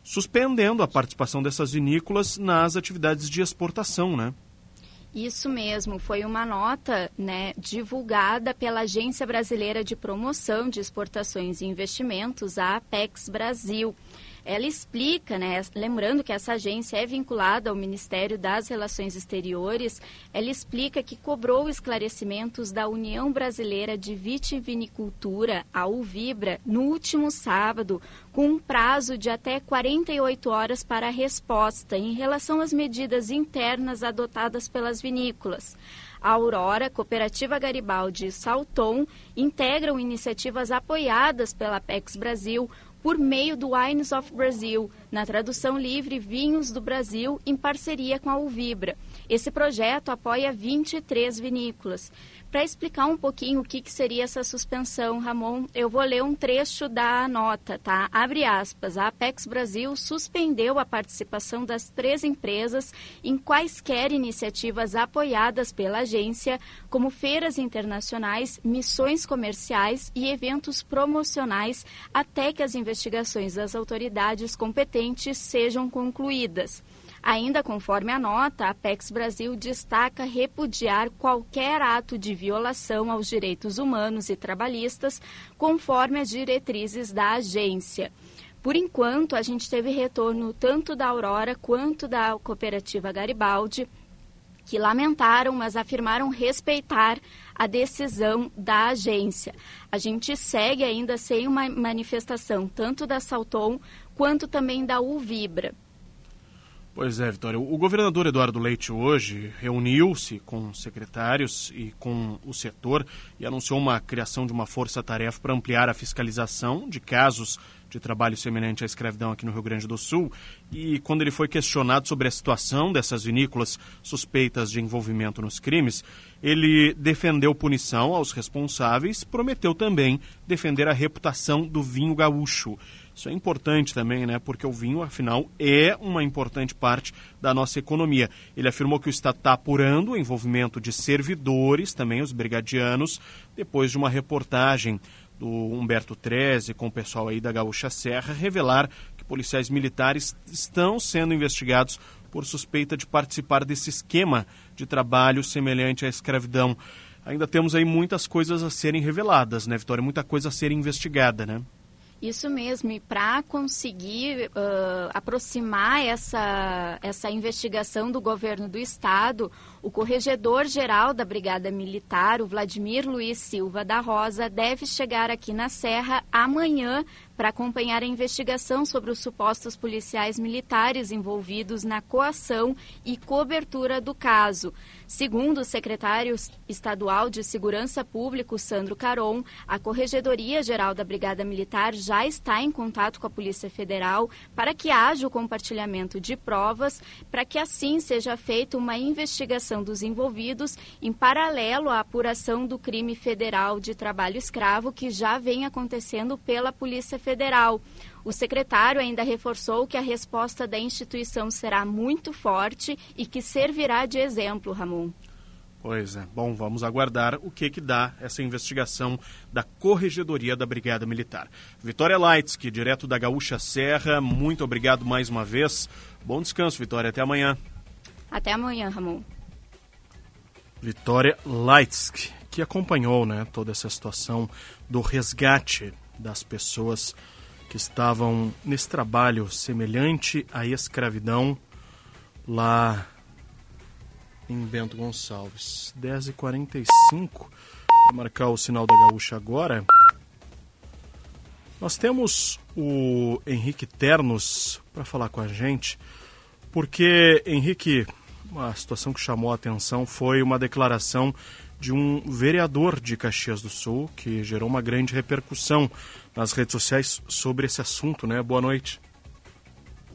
suspendendo a participação dessas vinícolas nas atividades de exportação, né? Isso mesmo, foi uma nota né, divulgada pela Agência Brasileira de Promoção de Exportações e Investimentos, a Apex Brasil. Ela explica, né, lembrando que essa agência é vinculada ao Ministério das Relações Exteriores, ela explica que cobrou esclarecimentos da União Brasileira de Vitivinicultura, a UVIBRA, no último sábado, com um prazo de até 48 horas para a resposta em relação às medidas internas adotadas pelas vinícolas. A Aurora, Cooperativa Garibaldi e Salton integram iniciativas apoiadas pela Apex Brasil por meio do Wines of Brazil, na tradução livre Vinhos do Brasil, em parceria com a Uvibra. Esse projeto apoia 23 vinícolas. Para explicar um pouquinho o que, que, seria essa suspensão, Ramon, eu vou ler um trecho da nota, tá? Abre aspas. A Apex Brasil suspendeu a participação das três empresas em quaisquer iniciativas apoiadas pela agência, como feiras internacionais, missões comerciais e eventos promocionais, até que as investigações das autoridades competentes sejam concluídas. Ainda conforme a nota, a Apex Brasil destaca repudiar qualquer ato de violação aos direitos humanos e trabalhistas, conforme as diretrizes da agência. Por enquanto, a gente teve retorno tanto da Aurora quanto da cooperativa Garibaldi, que lamentaram, mas afirmaram respeitar a decisão da agência. A gente segue ainda sem uma manifestação tanto da Salton quanto também da Uvibra. Pois é, Vitória. O governador Eduardo Leite hoje reuniu-se com secretários e com o setor e anunciou uma criação de uma força-tarefa para ampliar a fiscalização de casos de trabalho semelhante à escravidão aqui no Rio Grande do Sul. E quando ele foi questionado sobre a situação dessas vinícolas suspeitas de envolvimento nos crimes, ele defendeu punição aos responsáveis, prometeu também defender a reputação do vinho gaúcho. Isso é importante também, né? Porque o vinho, afinal, é uma importante parte da nossa economia. Ele afirmou que o Estado está apurando o envolvimento de servidores, também os brigadianos, depois de uma reportagem do Humberto Treze com o pessoal aí da Gaúcha Serra revelar que policiais militares estão sendo investigados por suspeita de participar desse esquema de trabalho semelhante à escravidão. Ainda temos aí muitas coisas a serem reveladas, né, Vitória? Muita coisa a ser investigada, né? Isso mesmo, e para conseguir uh, aproximar essa, essa investigação do governo do Estado, o corregedor-geral da Brigada Militar, o Vladimir Luiz Silva da Rosa, deve chegar aqui na Serra amanhã para acompanhar a investigação sobre os supostos policiais militares envolvidos na coação e cobertura do caso. Segundo o secretário estadual de Segurança Pública, Sandro Caron, a Corregedoria Geral da Brigada Militar já está em contato com a Polícia Federal para que haja o compartilhamento de provas, para que assim seja feita uma investigação dos envolvidos em paralelo à apuração do crime federal de trabalho escravo que já vem acontecendo pela Polícia Federal Federal. O secretário ainda reforçou que a resposta da instituição será muito forte e que servirá de exemplo, Ramon. Pois é. Bom, vamos aguardar o que que dá essa investigação da Corregedoria da Brigada Militar. Vitória Leitsky, direto da Gaúcha Serra, muito obrigado mais uma vez. Bom descanso, Vitória. Até amanhã. Até amanhã, Ramon. Vitória Leitsky, que acompanhou né, toda essa situação do resgate das pessoas que estavam nesse trabalho semelhante à escravidão lá em Bento Gonçalves. 10h45, vou marcar o sinal da gaúcha agora. Nós temos o Henrique Ternos para falar com a gente, porque, Henrique, uma situação que chamou a atenção foi uma declaração de um vereador de Caxias do Sul, que gerou uma grande repercussão nas redes sociais sobre esse assunto, né? Boa noite.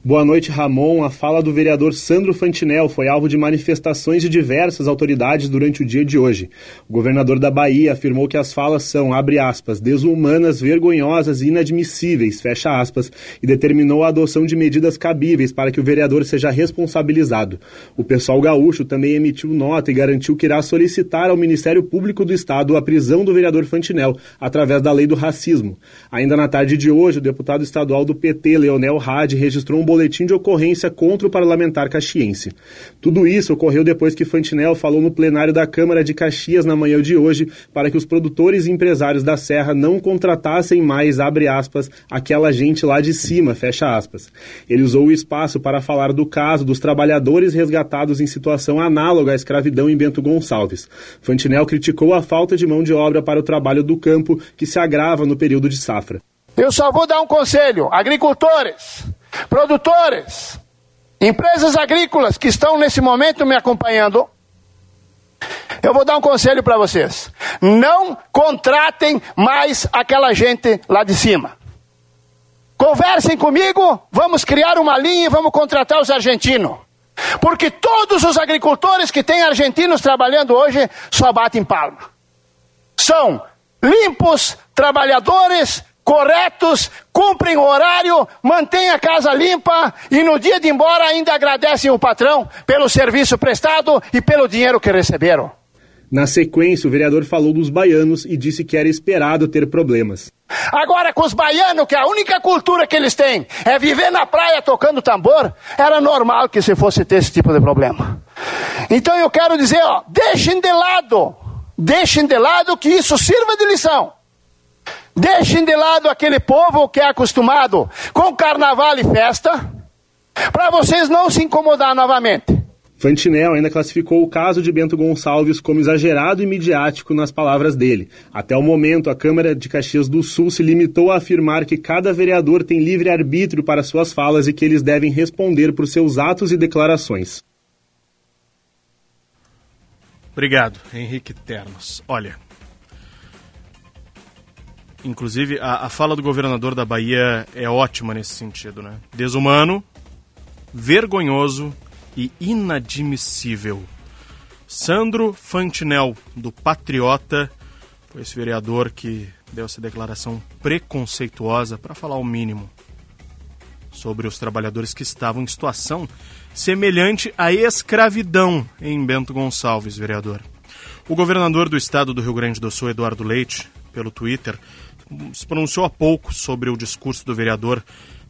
Boa noite, Ramon. A fala do vereador Sandro Fantinel foi alvo de manifestações de diversas autoridades durante o dia de hoje. O governador da Bahia afirmou que as falas são, abre aspas, desumanas, vergonhosas e inadmissíveis, fecha aspas, e determinou a adoção de medidas cabíveis para que o vereador seja responsabilizado. O pessoal gaúcho também emitiu nota e garantiu que irá solicitar ao Ministério Público do Estado a prisão do vereador Fantinel, através da lei do racismo. Ainda na tarde de hoje, o deputado estadual do PT, Leonel Hadi, registrou um boletim de ocorrência contra o parlamentar caxiense. Tudo isso ocorreu depois que Fantinel falou no plenário da Câmara de Caxias na manhã de hoje para que os produtores e empresários da Serra não contratassem mais, abre aspas, aquela gente lá de cima, fecha aspas. Ele usou o espaço para falar do caso dos trabalhadores resgatados em situação análoga à escravidão em Bento Gonçalves. Fantinel criticou a falta de mão de obra para o trabalho do campo, que se agrava no período de safra. Eu só vou dar um conselho, agricultores, produtores, empresas agrícolas que estão nesse momento me acompanhando, Eu vou dar um conselho para vocês. Não contratem mais aquela gente lá de cima. Conversem comigo, vamos criar uma linha e vamos contratar os argentinos. Porque todos os agricultores que têm argentinos trabalhando hoje só batem palma. São limpos, trabalhadores, corretos, cumprem o horário, mantêm a casa limpa e no dia de ir embora ainda agradecem o patrão pelo serviço prestado e pelo dinheiro que receberam. Na sequência, o vereador falou dos baianos e disse que era esperado ter problemas. Agora, com os baianos, que a única cultura que eles têm é viver na praia tocando tambor, era normal que se fosse ter esse tipo de problema. Então eu quero dizer, ó, deixem de lado, deixem de lado que isso sirva de lição. Deixem de lado aquele povo que é acostumado com carnaval e festa, para vocês não se incomodar novamente. Fantinel ainda classificou o caso de Bento Gonçalves como exagerado e midiático nas palavras dele. Até o momento, a Câmara de Caxias do Sul se limitou a afirmar que cada vereador tem livre arbítrio para suas falas e que eles devem responder por seus atos e declarações. Obrigado, Henrique Ternos. Olha, inclusive a, a fala do governador da Bahia é ótima nesse sentido, né? Desumano, vergonhoso e inadmissível. Sandro Fantinel, do Patriota, foi esse vereador que deu essa declaração preconceituosa, para falar o mínimo, sobre os trabalhadores que estavam em situação semelhante à escravidão em Bento Gonçalves, vereador. O governador do estado do Rio Grande do Sul, Eduardo Leite, pelo Twitter, se pronunciou há pouco sobre o discurso do vereador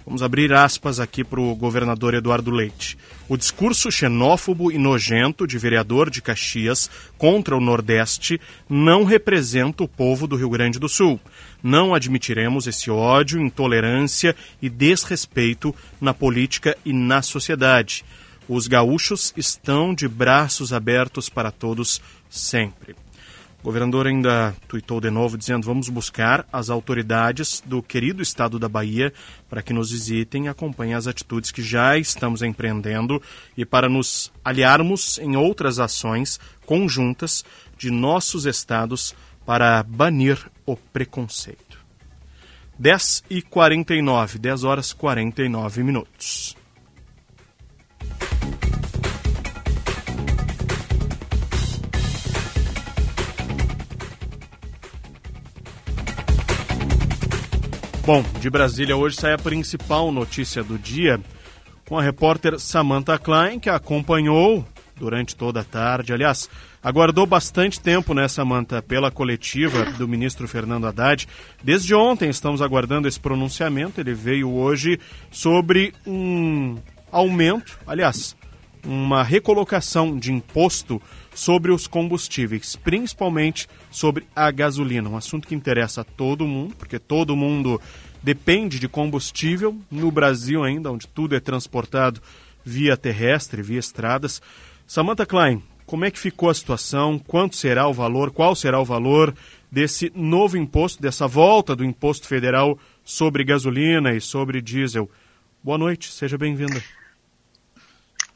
Vamos abrir aspas aqui para o governador Eduardo Leite. O discurso xenófobo e nojento de vereador de Caxias contra o Nordeste não representa o povo do Rio Grande do Sul. Não admitiremos esse ódio, intolerância e desrespeito na política e na sociedade. Os gaúchos estão de braços abertos para todos sempre. O governador ainda tuitou de novo dizendo: vamos buscar as autoridades do querido estado da Bahia para que nos visitem e acompanhem as atitudes que já estamos empreendendo e para nos aliarmos em outras ações conjuntas de nossos estados para banir o preconceito. 10 e 49, 10 horas 49 minutos. Bom, de Brasília hoje sai a principal notícia do dia com a repórter Samantha Klein, que acompanhou durante toda a tarde. Aliás, aguardou bastante tempo, né, Samantha, pela coletiva do ministro Fernando Haddad. Desde ontem estamos aguardando esse pronunciamento. Ele veio hoje sobre um aumento, aliás, uma recolocação de imposto sobre os combustíveis, principalmente sobre a gasolina, um assunto que interessa a todo mundo, porque todo mundo depende de combustível, no Brasil ainda, onde tudo é transportado via terrestre, via estradas. Samantha Klein, como é que ficou a situação? Quanto será o valor? Qual será o valor desse novo imposto, dessa volta do imposto federal sobre gasolina e sobre diesel? Boa noite, seja bem-vinda.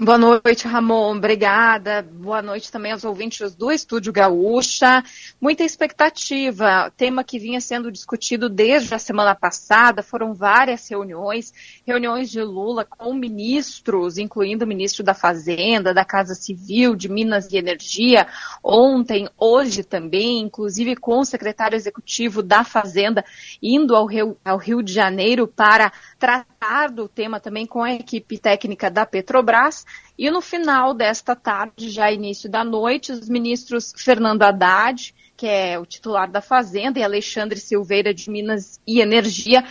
Boa noite, Ramon. Obrigada. Boa noite também aos ouvintes do Estúdio Gaúcha. Muita expectativa. Tema que vinha sendo discutido desde a semana passada. Foram várias reuniões, reuniões de Lula com ministros, incluindo o ministro da Fazenda, da Casa Civil, de Minas e Energia. Ontem, hoje também, inclusive com o secretário executivo da Fazenda indo ao Rio, ao Rio de Janeiro para tratar do tema também com a equipe técnica da Petrobras. E no final desta tarde, já início da noite, os ministros Fernando Haddad, que é o titular da Fazenda, e Alexandre Silveira de Minas e Energia,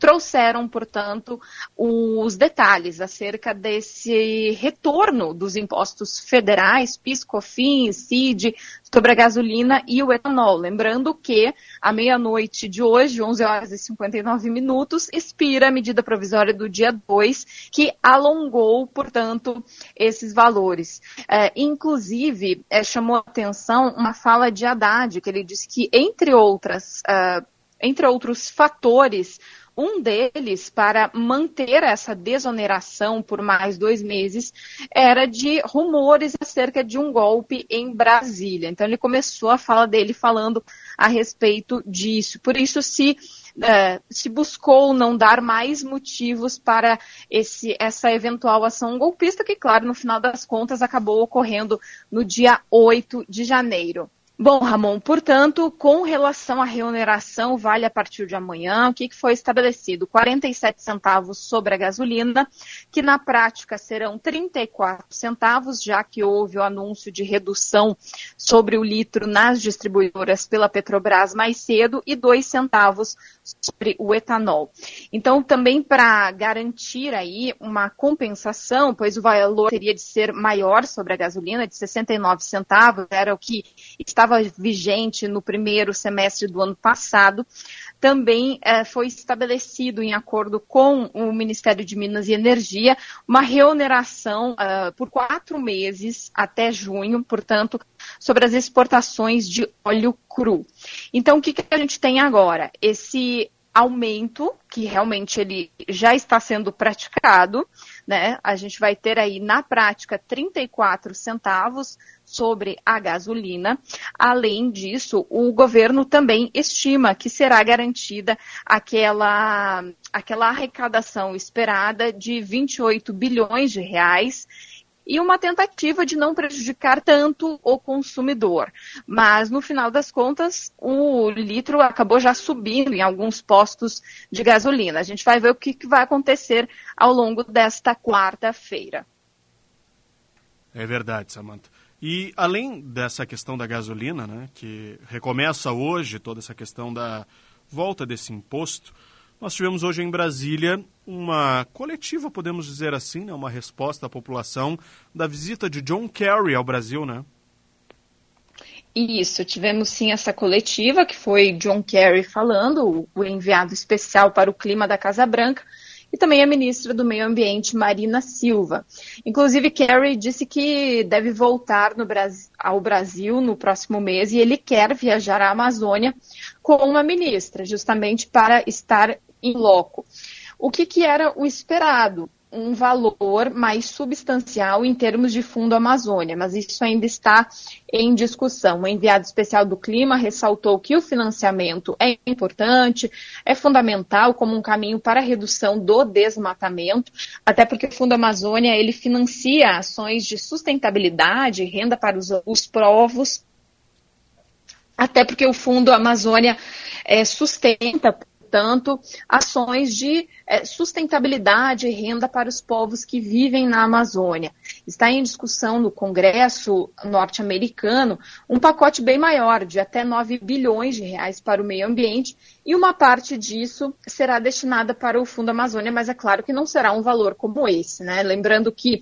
trouxeram, portanto, os detalhes acerca desse retorno dos impostos federais, PIS, COFINS, CID, sobre a gasolina e o etanol. Lembrando que à meia-noite de hoje, 11 horas e 59 minutos, expira a medida provisória do dia 2, que alongou, portanto, esses valores. É, inclusive, é, chamou a atenção uma fala de Haddad, que ele disse que, entre outras, uh, entre outros fatores, Um deles, para manter essa desoneração por mais dois meses, era de rumores acerca de um golpe em Brasília. Então ele começou a fala dele falando a respeito disso. Por isso se é, se buscou não dar mais motivos para esse, essa eventual ação golpista, que, claro, no final das contas acabou ocorrendo no dia 8 de janeiro. Bom, Ramon, portanto, com relação à remuneração, vale a partir de amanhã, o que, foi estabelecido? 47 centavos sobre a gasolina, que na prática serão 34 centavos, já que houve o anúncio de redução sobre o litro nas distribuidoras pela Petrobras mais cedo, e 2 centavos sobre o etanol. Então, também para garantir aí uma compensação, pois o valor teria de ser maior sobre a gasolina, de 69 centavos, era o que estava vigente no primeiro semestre do ano passado, também eh, foi estabelecido, em acordo com o Ministério de Minas e Energia, uma reoneração uh, por quatro meses até junho, portanto, sobre as exportações de óleo cru. Então, o que, que a gente tem agora? Esse aumento, que realmente ele já está sendo praticado, né? A gente vai ter aí na prática 34 centavos sobre a gasolina. Além disso, o governo também estima que será garantida aquela, aquela arrecadação esperada de 28 bilhões de reais e uma tentativa de não prejudicar tanto o consumidor. Mas, no final das contas, o litro acabou já subindo em alguns postos de gasolina. A gente vai ver o que vai acontecer ao longo desta quarta-feira. É verdade, Samantha. E além dessa questão da gasolina, né, que recomeça hoje toda essa questão da volta desse imposto, nós tivemos hoje em Brasília uma coletiva, podemos dizer assim, né, uma resposta à população da visita de John Kerry ao Brasil, né? Isso, tivemos sim essa coletiva que foi John Kerry falando, o enviado especial para o clima da Casa Branca, e também a ministra do Meio Ambiente, Marina Silva. Inclusive, Kerry disse que deve voltar Brasil, ao Brasil no próximo mês e ele quer viajar à Amazônia com uma ministra, justamente para estar em loco. O que, que era o esperado? Um valor mais substancial em termos de Fundo Amazônia, mas isso ainda está em discussão. O enviado especial do clima ressaltou que o financiamento é importante, é fundamental como um caminho para a redução do desmatamento, até porque o Fundo Amazônia ele financia ações de sustentabilidade, renda para os, os povos, até porque o Fundo Amazônia é, sustenta portanto, ações de é, sustentabilidade e renda para os povos que vivem na Amazônia. Está em discussão no Congresso norte-americano um pacote bem maior, de até 9 bilhões de reais para o meio ambiente, e uma parte disso será destinada para o Fundo Amazônia, mas é claro que não será um valor como esse, né? Lembrando que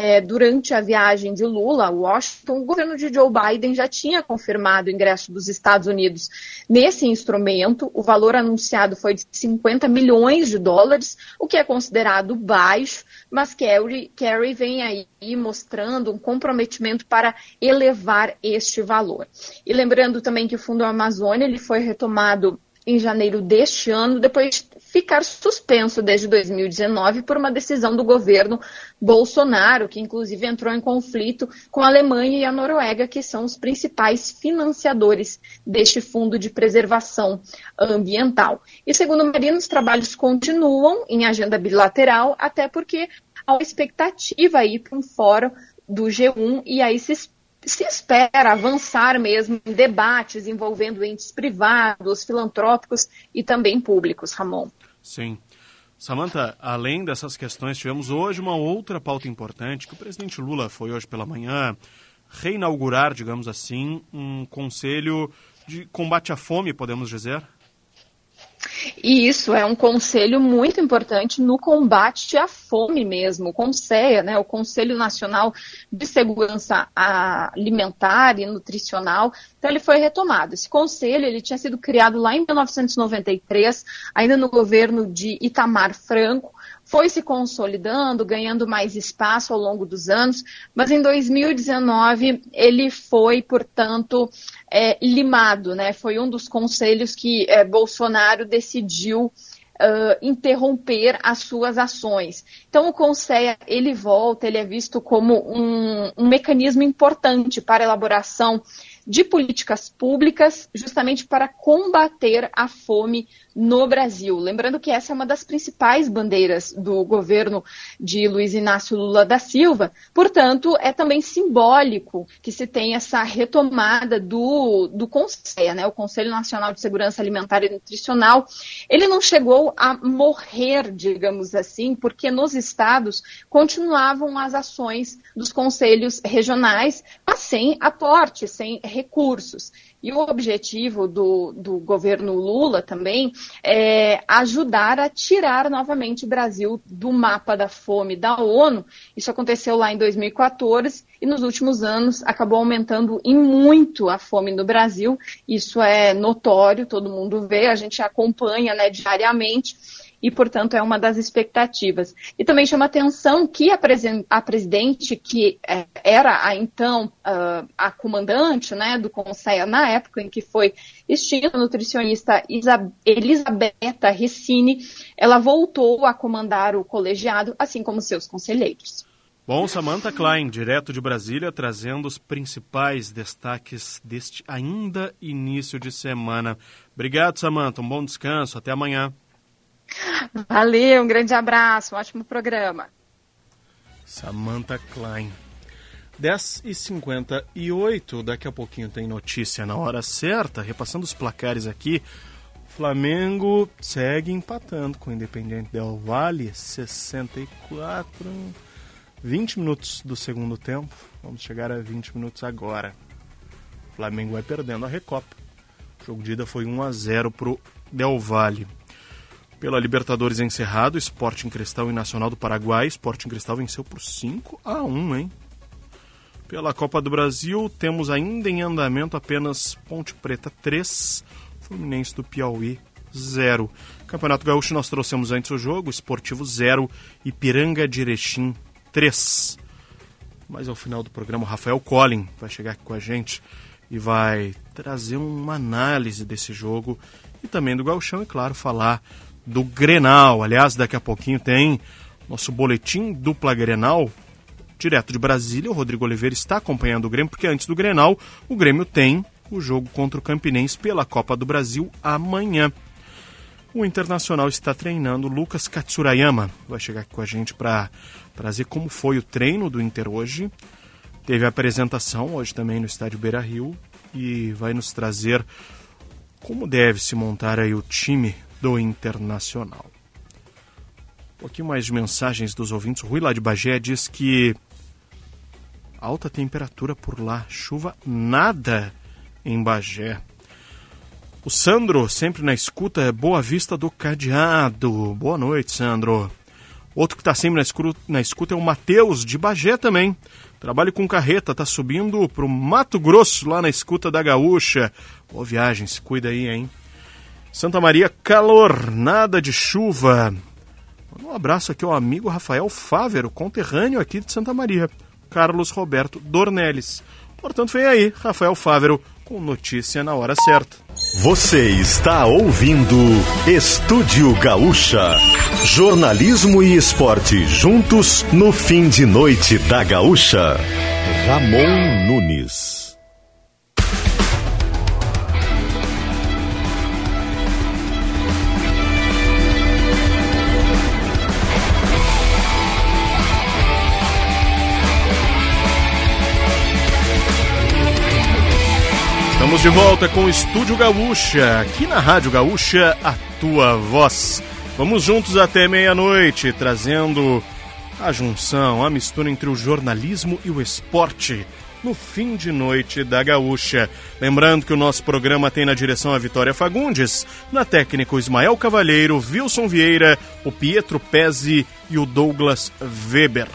é, durante a viagem de Lula a Washington, o governo de Joe Biden já tinha confirmado o ingresso dos Estados Unidos nesse instrumento. O valor anunciado foi de 50 milhões de dólares, o que é considerado baixo, mas Kerry, Kerry vem aí mostrando um comprometimento para elevar este valor. E lembrando também que o Fundo Amazônia ele foi retomado em janeiro deste ano, depois de ficar suspenso desde 2019 por uma decisão do governo Bolsonaro, que inclusive entrou em conflito com a Alemanha e a Noruega, que são os principais financiadores deste fundo de preservação ambiental. E segundo Marina, os trabalhos continuam em agenda bilateral, até porque há uma expectativa aí para um fórum do G1 e aí se se espera avançar mesmo em debates envolvendo entes privados, filantrópicos e também públicos, Ramon. Sim. Samanta, além dessas questões, tivemos hoje uma outra pauta importante que o presidente Lula foi hoje pela manhã reinaugurar, digamos assim, um conselho de combate à fome, podemos dizer? E isso é um conselho muito importante no combate à fome mesmo, o CONSEA, né, o Conselho Nacional de Segurança Alimentar e Nutricional. Então ele foi retomado. Esse conselho ele tinha sido criado lá em 1993, ainda no governo de Itamar Franco, foi se consolidando, ganhando mais espaço ao longo dos anos, mas em 2019 ele foi, portanto, é, limado, né? Foi um dos conselhos que é, Bolsonaro decidiu uh, interromper as suas ações. Então, o Conselho ele volta, ele é visto como um, um mecanismo importante para a elaboração de políticas públicas justamente para combater a fome no Brasil. Lembrando que essa é uma das principais bandeiras do governo de Luiz Inácio Lula da Silva, portanto, é também simbólico que se tenha essa retomada do, do Conselho, né, o Conselho Nacional de Segurança Alimentar e Nutricional. Ele não chegou a morrer, digamos assim, porque nos estados continuavam as ações dos conselhos regionais, mas sem aporte, sem recursos. E o objetivo do, do governo Lula também é ajudar a tirar novamente o Brasil do mapa da fome da ONU. Isso aconteceu lá em 2014 e nos últimos anos acabou aumentando em muito a fome no Brasil. Isso é notório, todo mundo vê, a gente acompanha né, diariamente e, portanto, é uma das expectativas. E também chama atenção que a, a presidente, que é, era a, então uh, a comandante né, do Conselho na época em que foi extinta a nutricionista Isa Elisabetta Recine, ela voltou a comandar o colegiado, assim como seus conselheiros. Bom, Samantha Klein, direto de Brasília, trazendo os principais destaques deste ainda início de semana. Obrigado, Samantha. Um bom descanso. Até amanhã. Valeu, um grande abraço, um ótimo programa. Samantha Klein. 10h58, daqui a pouquinho tem notícia na hora certa. Repassando os placares aqui, Flamengo segue empatando com o Independente Del Valle, 64, 20 minutos do segundo tempo. Vamos chegar a 20 minutos agora. O Flamengo vai perdendo a Recopa. O jogo de ida foi 1 a 0 pro Del Valle. Pela Libertadores encerrado, Sporting Cristal e Nacional do Paraguai. Sporting Cristal venceu por 5 a 1, hein? Pela Copa do Brasil, temos ainda em andamento apenas Ponte Preta 3, Fluminense do Piauí 0. Campeonato Gaúcho nós trouxemos antes o jogo, Esportivo 0 e Piranga de Erechim 3. Mas ao final do programa, o Rafael Collin vai chegar aqui com a gente e vai trazer uma análise desse jogo e também do Gauchão, e claro, falar do Grenal. Aliás, daqui a pouquinho tem nosso boletim dupla Grenal. Direto de Brasília, o Rodrigo Oliveira está acompanhando o Grêmio, porque antes do Grenal, o Grêmio tem o jogo contra o Campinense pela Copa do Brasil amanhã. O Internacional está treinando Lucas Katsurayama. Vai chegar aqui com a gente para trazer como foi o treino do Inter hoje. Teve a apresentação hoje também no estádio Beira Rio e vai nos trazer como deve se montar aí o time do Internacional. Um pouquinho mais de mensagens dos ouvintes. O Rui lá de Bagé diz que alta temperatura por lá, chuva nada em Bagé. O Sandro, sempre na escuta, é Boa Vista do Cadeado. Boa noite, Sandro. Outro que está sempre na escuta é o Matheus, de Bagé também. Trabalho com carreta, tá subindo pro Mato Grosso, lá na escuta da Gaúcha. Boa viagem, se cuida aí, hein? Santa Maria, calor, nada de chuva. Um abraço aqui ao amigo Rafael Fávero, conterrâneo aqui de Santa Maria, Carlos Roberto Dornelles. Portanto, vem aí, Rafael Fávero, com notícia na hora certa. Você está ouvindo Estúdio Gaúcha. Jornalismo e esporte juntos no fim de noite da Gaúcha. Ramon Nunes. Estamos de volta com o Estúdio Gaúcha, aqui na Rádio Gaúcha, a tua voz. Vamos juntos até meia-noite, trazendo a junção, a mistura entre o jornalismo e o esporte no fim de noite da Gaúcha. Lembrando que o nosso programa tem na direção a Vitória Fagundes, na técnica o Ismael Cavalheiro, Wilson Vieira, o Pietro Pezzi e o Douglas Weber.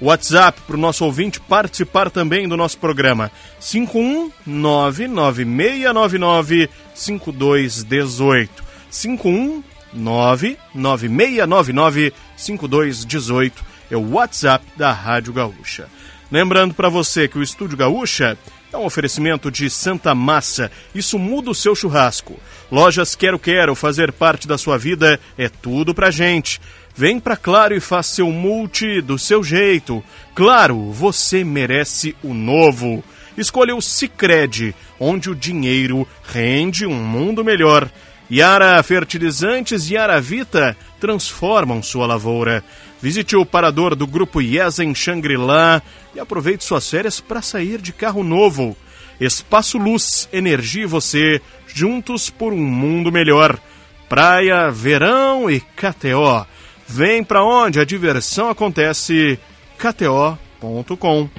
WhatsApp para o nosso ouvinte participar também do nosso programa. 51996995218. 51996995218 é o WhatsApp da Rádio Gaúcha. Lembrando para você que o Estúdio Gaúcha É um oferecimento de Santa Massa. Isso muda o seu churrasco. Lojas Quero Quero, fazer parte da sua vida é tudo pra gente. Vem pra Claro e faça seu multi do seu jeito. Claro, você merece o novo. Escolha o Cicred, onde o dinheiro rende um mundo melhor. Yara Fertilizantes e Yara Vita transformam sua lavoura. Visite o parador do Grupo Yes em Xangri-Lá e aproveite suas férias para sair de carro novo. Espaço Luz, Energia e você, juntos por um mundo melhor. Praia, verão e KTO. Vem para onde a diversão acontece. KTO.com.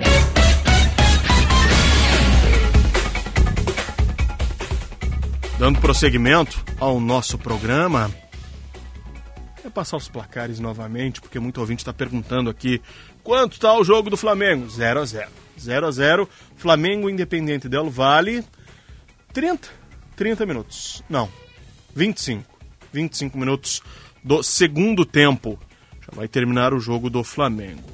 Dando prosseguimento ao nosso programa, é passar os placares novamente, porque muito ouvinte está perguntando aqui quanto está o jogo do Flamengo? 0 a 0 0 a 0 Flamengo Independente Del Vale, 30, 30 minutos. Não, 25. 25 minutos do segundo tempo. Já vai terminar o jogo do Flamengo.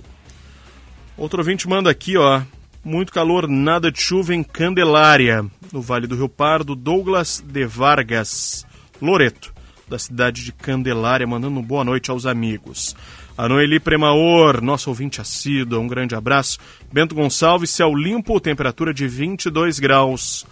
Outro ouvinte manda aqui, ó. Muito calor, nada de chuva em Candelária, no Vale do Rio Pardo. Douglas de Vargas, Loreto da cidade de Candelária, mandando boa noite aos amigos. A Noeli Premaor, nosso ouvinte assíduo, um grande abraço. Bento Gonçalves, céu limpo, temperatura de 22 graus.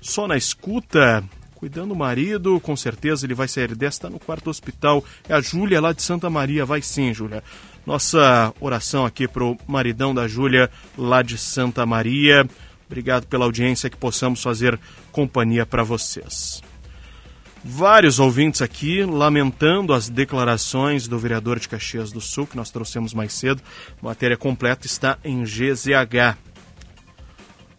Só na escuta, cuidando do marido, com certeza ele vai sair desta no quarto hospital. É a Júlia lá de Santa Maria, vai sim, Júlia. Nossa oração aqui pro maridão da Júlia lá de Santa Maria. Obrigado pela audiência que possamos fazer companhia para vocês. Vários ouvintes aqui lamentando as declarações do vereador de Caxias do Sul, que nós trouxemos mais cedo. Matéria completa está em GZH.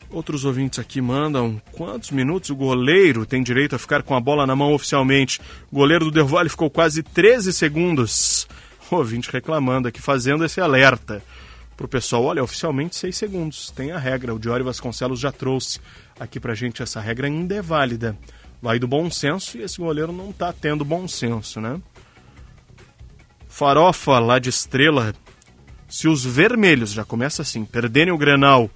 Outros ouvintes aqui mandam quantos minutos o goleiro tem direito a ficar com a bola na mão oficialmente. O goleiro do Del Valle ficou quase 13 segundos. (laughs) O ouvinte reclamando aqui, fazendo esse alerta para o pessoal. Olha, oficialmente 6 segundos. Tem a regra. O Diório Vasconcelos já trouxe aqui para gente essa regra ainda é válida vai do bom senso e esse goleiro não está tendo bom senso, né? Farofa lá de Estrela. Se os vermelhos, já começa assim, perderem o Grenal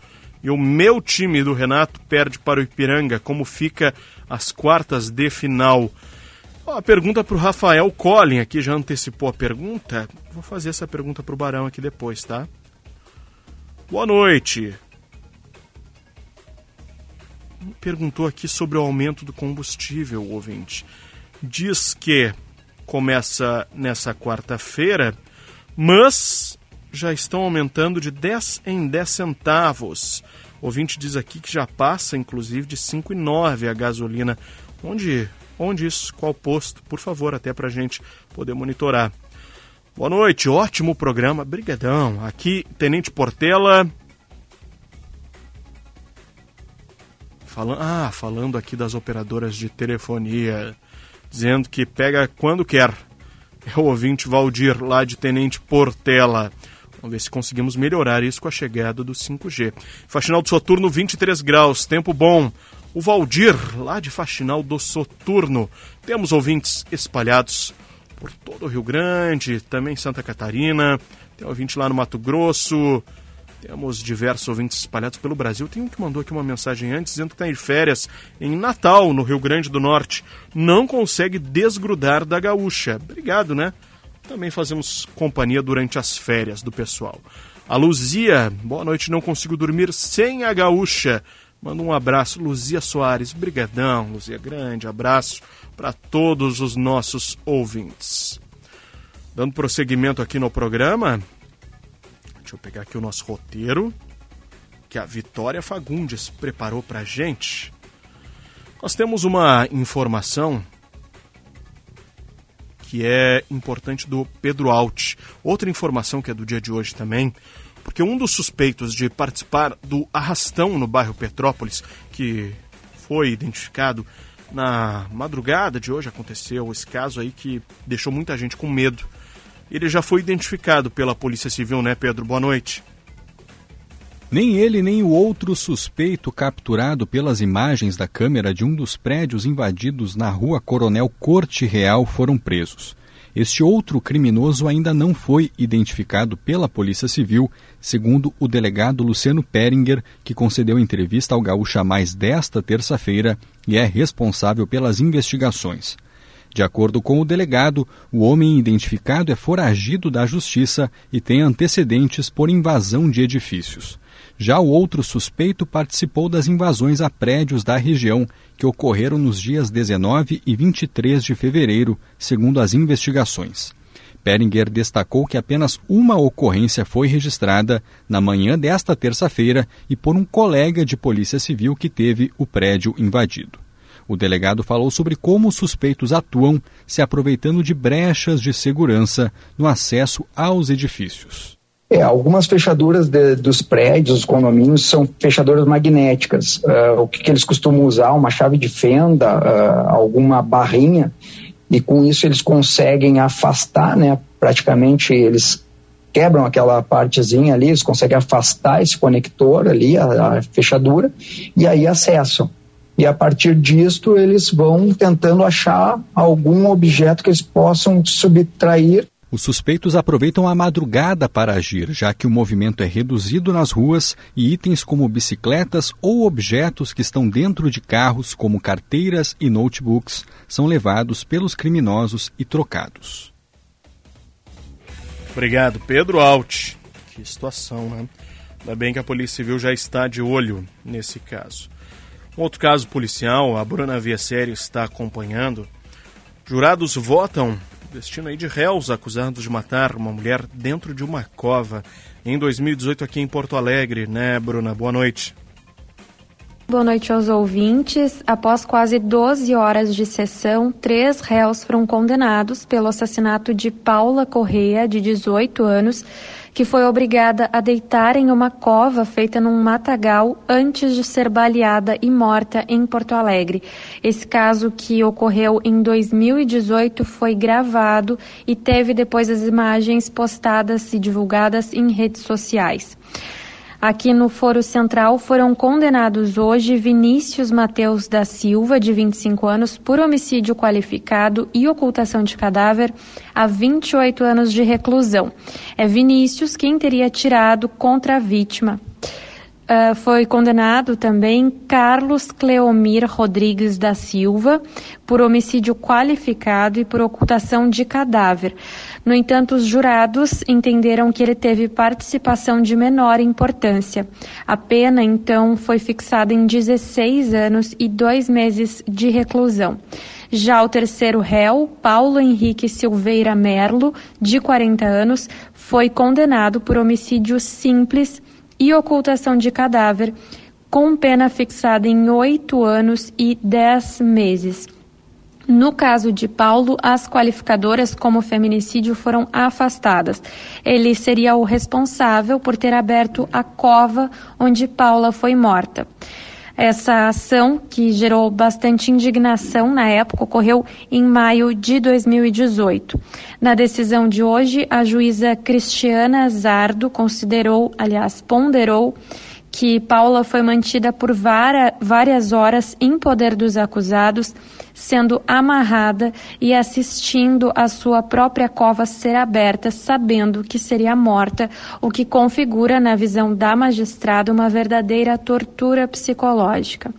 e o meu time do Renato perde para o Ipiranga, como fica as quartas de final? a pergunta para o Rafael Collin aqui, já antecipou a pergunta. Vou fazer essa pergunta para o Barão aqui depois, tá? Boa noite perguntou aqui sobre o aumento do combustível, ouvinte. Diz que começa nessa quarta-feira, mas já estão aumentando de 10 em 10 centavos. O ouvinte diz aqui que já passa, inclusive, de 5,9 a gasolina. Onde, onde isso? Qual posto? Por favor, até para a gente poder monitorar. Boa noite, ótimo programa. Brigadão. Aqui, Tenente Portela, Falando, ah, falando aqui das operadoras de telefonia, dizendo que pega quando quer. É o ouvinte Valdir, lá de Tenente Portela. Vamos ver se conseguimos melhorar isso com a chegada do 5G. Faxinal do Soturno, 23 graus, tempo bom. O Valdir, lá de Faxinal do Soturno. Temos ouvintes espalhados por todo o Rio Grande, também Santa Catarina. Tem ouvinte lá no Mato Grosso, temos diversos ouvintes espalhados pelo Brasil. Tem um que mandou aqui uma mensagem antes dizendo que está em férias em Natal, no Rio Grande do Norte. Não consegue desgrudar da gaúcha. Obrigado, né? Também fazemos companhia durante as férias do pessoal. A Luzia, boa noite, não consigo dormir sem a gaúcha. Manda um abraço, Luzia Soares. Brigadão, Luzia, grande abraço para todos os nossos ouvintes. Dando prosseguimento aqui no programa, Deixa eu pegar aqui o nosso roteiro que a Vitória Fagundes preparou para gente. Nós temos uma informação que é importante do Pedro Alt. Outra informação que é do dia de hoje também, porque um dos suspeitos de participar do arrastão no bairro Petrópolis, que foi identificado na madrugada de hoje, aconteceu esse caso aí que deixou muita gente com medo ele já foi identificado pela Polícia Civil, né, Pedro? Boa noite. Nem ele nem o outro suspeito capturado pelas imagens da câmera de um dos prédios invadidos na rua Coronel Corte Real foram presos. Este outro criminoso ainda não foi identificado pela Polícia Civil, segundo o delegado Luciano Peringer, que concedeu entrevista ao Gaúcha Mais desta terça-feira e é responsável pelas investigações. De acordo com o delegado, o homem identificado é foragido da justiça e tem antecedentes por invasão de edifícios. Já o outro suspeito participou das invasões a prédios da região, que ocorreram nos dias 19 e 23 de fevereiro, segundo as investigações. Peringer destacou que apenas uma ocorrência foi registrada na manhã desta terça-feira e por um colega de Polícia Civil que teve o prédio invadido. O delegado falou sobre como os suspeitos atuam se aproveitando de brechas de segurança no acesso aos edifícios. É, algumas fechaduras de, dos prédios, dos condomínios, são fechaduras magnéticas. Uh, o que, que, eles costumam usar? Uma chave de fenda, uh, alguma barrinha, e com isso eles conseguem afastar, né? Praticamente eles quebram aquela partezinha ali, eles conseguem afastar esse conector ali, a, a fechadura, e aí acessam. E a partir disto eles vão tentando achar algum objeto que eles possam subtrair os suspeitos aproveitam a madrugada para agir, já que o movimento é reduzido nas ruas e itens como bicicletas ou objetos que estão dentro de carros, como carteiras e notebooks, são levados pelos criminosos e trocados. Obrigado, Pedro Alt. Que situação, né? Ainda bem que a Polícia Civil já está de olho nesse caso. Um outro caso policial, a Bruna Viasério está acompanhando. Jurados votam destino aí de réus acusados de matar uma mulher dentro de uma cova em 2018 aqui em Porto Alegre, né, Bruna? Boa noite. Boa noite aos ouvintes. Após quase 12 horas de sessão, três réus foram condenados pelo assassinato de Paula Correia, de 18 anos, que foi obrigada a deitar em uma cova feita num matagal antes de ser baleada e morta em Porto Alegre. Esse caso que ocorreu em 2018 foi gravado e teve depois as imagens postadas e divulgadas em redes sociais. Aqui no Foro Central foram condenados hoje Vinícius Mateus da Silva, de 25 anos, por homicídio qualificado e ocultação de cadáver, a 28 anos de reclusão. É Vinícius quem teria tirado contra a vítima. Uh, foi condenado também Carlos Cleomir Rodrigues da Silva por homicídio qualificado e por ocultação de cadáver. No entanto, os jurados entenderam que ele teve participação de menor importância. A pena, então, foi fixada em 16 anos e dois meses de reclusão. Já o terceiro réu, Paulo Henrique Silveira Merlo, de 40 anos, foi condenado por homicídio simples e ocultação de cadáver, com pena fixada em oito anos e dez meses. No caso de Paulo, as qualificadoras como feminicídio foram afastadas. Ele seria o responsável por ter aberto a cova onde Paula foi morta. Essa ação, que gerou bastante indignação na época, ocorreu em maio de 2018. Na decisão de hoje, a juíza Cristiana Zardo considerou, aliás, ponderou que Paula foi mantida por várias horas em poder dos acusados, sendo amarrada e assistindo a sua própria cova ser aberta, sabendo que seria morta, o que configura, na visão da magistrada, uma verdadeira tortura psicológica.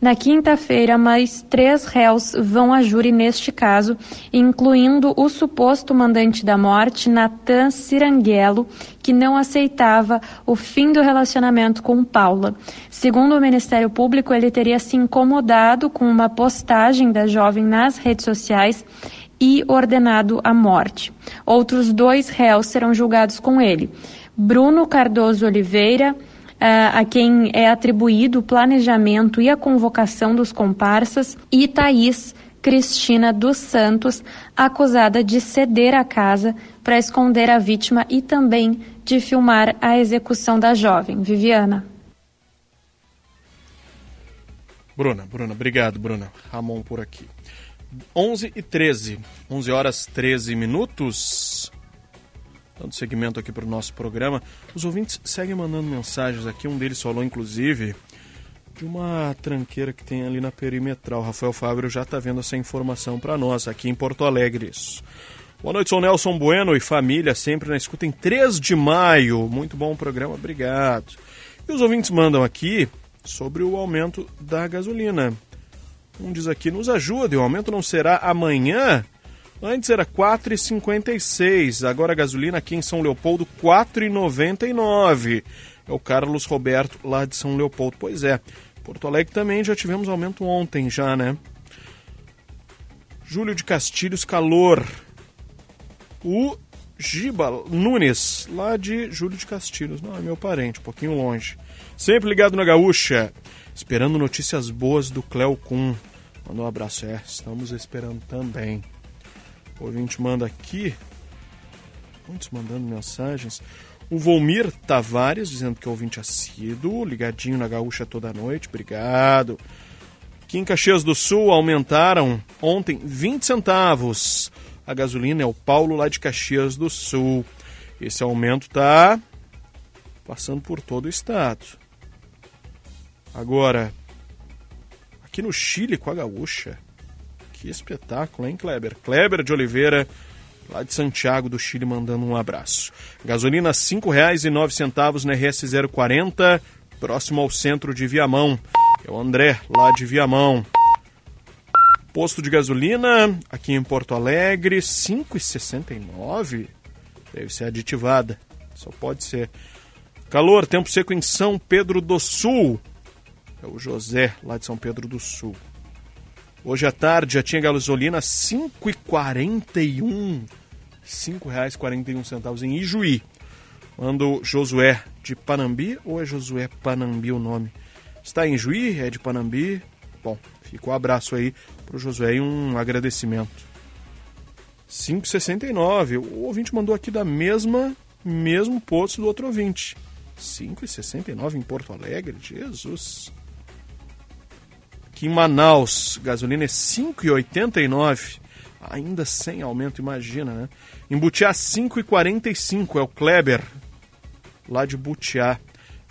Na quinta-feira, mais três réus vão a júri neste caso, incluindo o suposto mandante da morte, Natan Ciranguelo, que não aceitava o fim do relacionamento com Paula. Segundo o Ministério Público, ele teria se incomodado com uma postagem da jovem nas redes sociais e ordenado a morte. Outros dois réus serão julgados com ele. Bruno Cardoso Oliveira, a quem é atribuído o planejamento e a convocação dos comparsas, e Thaís Cristina dos Santos, acusada de ceder a casa para esconder a vítima e também de filmar a execução da jovem. Viviana. Bruna, Bruna, obrigado, Bruna. Ramon por aqui. 11 e 13, 11 horas 13 minutos dando seguimento aqui para o nosso programa. Os ouvintes seguem mandando mensagens aqui. Um deles falou, inclusive, de uma tranqueira que tem ali na perimetral. Rafael Fábio já está vendo essa informação para nós, aqui em Porto Alegre. Boa noite, sou Nelson Bueno e família, sempre na escuta em 3 de maio. Muito bom programa, obrigado. E os ouvintes mandam aqui sobre o aumento da gasolina. Um diz aqui, nos ajude, o aumento não será amanhã? Antes era 4,56, agora a gasolina aqui em São Leopoldo 4,99. É o Carlos Roberto lá de São Leopoldo. Pois é, Porto Alegre também já tivemos aumento ontem já, né? Júlio de Castilhos Calor o Giba Nunes, lá de Júlio de Castilhos. Não, é meu parente, um pouquinho longe. Sempre ligado na Gaúcha, esperando notícias boas do Cleo Kuhn. Mandou um abraço, é, estamos esperando também. O ouvinte manda aqui, muitos mandando mensagens. O Volmir Tavares, dizendo que é ouvinte assíduo, ligadinho na Gaúcha toda noite, obrigado. Aqui em Caxias do Sul aumentaram ontem 20 centavos a gasolina é o Paulo lá de Caxias do Sul. Esse aumento está passando por todo o estado. Agora, aqui no Chile com a gaúcha. Que espetáculo, hein, Kleber? Kleber de Oliveira, lá de Santiago do Chile, mandando um abraço. Gasolina R$ 5,09 na RS 040, próximo ao centro de Viamão. É o André, lá de Viamão. Posto de gasolina aqui em Porto Alegre, 5,69. Deve ser aditivada. Só pode ser. Calor, tempo seco em São Pedro do Sul. É o José, lá de São Pedro do Sul. Hoje à tarde já tinha gasolina 5,41. R$ 5,41 em Ijuí. Mando Josué de Panambi ou é Josué Panambi o nome? Está em Juí, é de Panambi. Bom, fica o um abraço aí pro Josué e um agradecimento. 5,69. O ouvinte mandou aqui da mesma mesmo posto do outro ouvinte. 5,69 em Porto Alegre, Jesus. Aqui em Manaus, gasolina é 5,89. Ainda sem aumento, imagina, né? Em Butiá, 5,45 é o Kleber, lá de Butiá.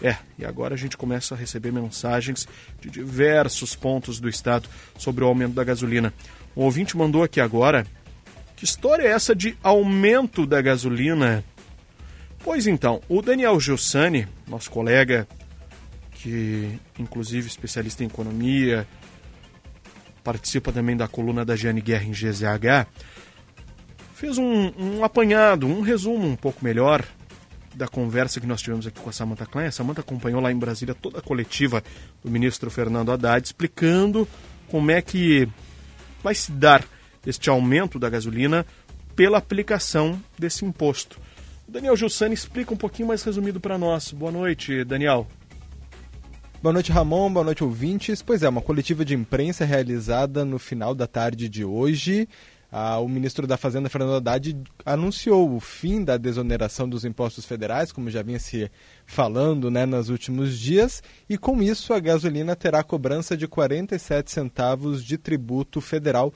É, e agora a gente começa a receber mensagens de diversos pontos do estado sobre o aumento da gasolina. Um ouvinte mandou aqui agora: que história é essa de aumento da gasolina? Pois então, o Daniel Gilsani, nosso colega, que inclusive especialista em economia, participa também da coluna da Jane Guerra em GZH, fez um, um apanhado, um resumo um pouco melhor da conversa que nós tivemos aqui com a Samantha Klein. A Samantha acompanhou lá em Brasília toda a coletiva do ministro Fernando Haddad, explicando como é que vai se dar este aumento da gasolina pela aplicação desse imposto. Daniel Jussani explica um pouquinho mais resumido para nós. Boa noite, Daniel. Boa noite, Ramon. Boa noite, ouvintes. Pois é, uma coletiva de imprensa realizada no final da tarde de hoje ah, o ministro da Fazenda, Fernando Haddad, anunciou o fim da desoneração dos impostos federais, como já vinha se falando né, nos últimos dias, e com isso a gasolina terá cobrança de 47 centavos de tributo federal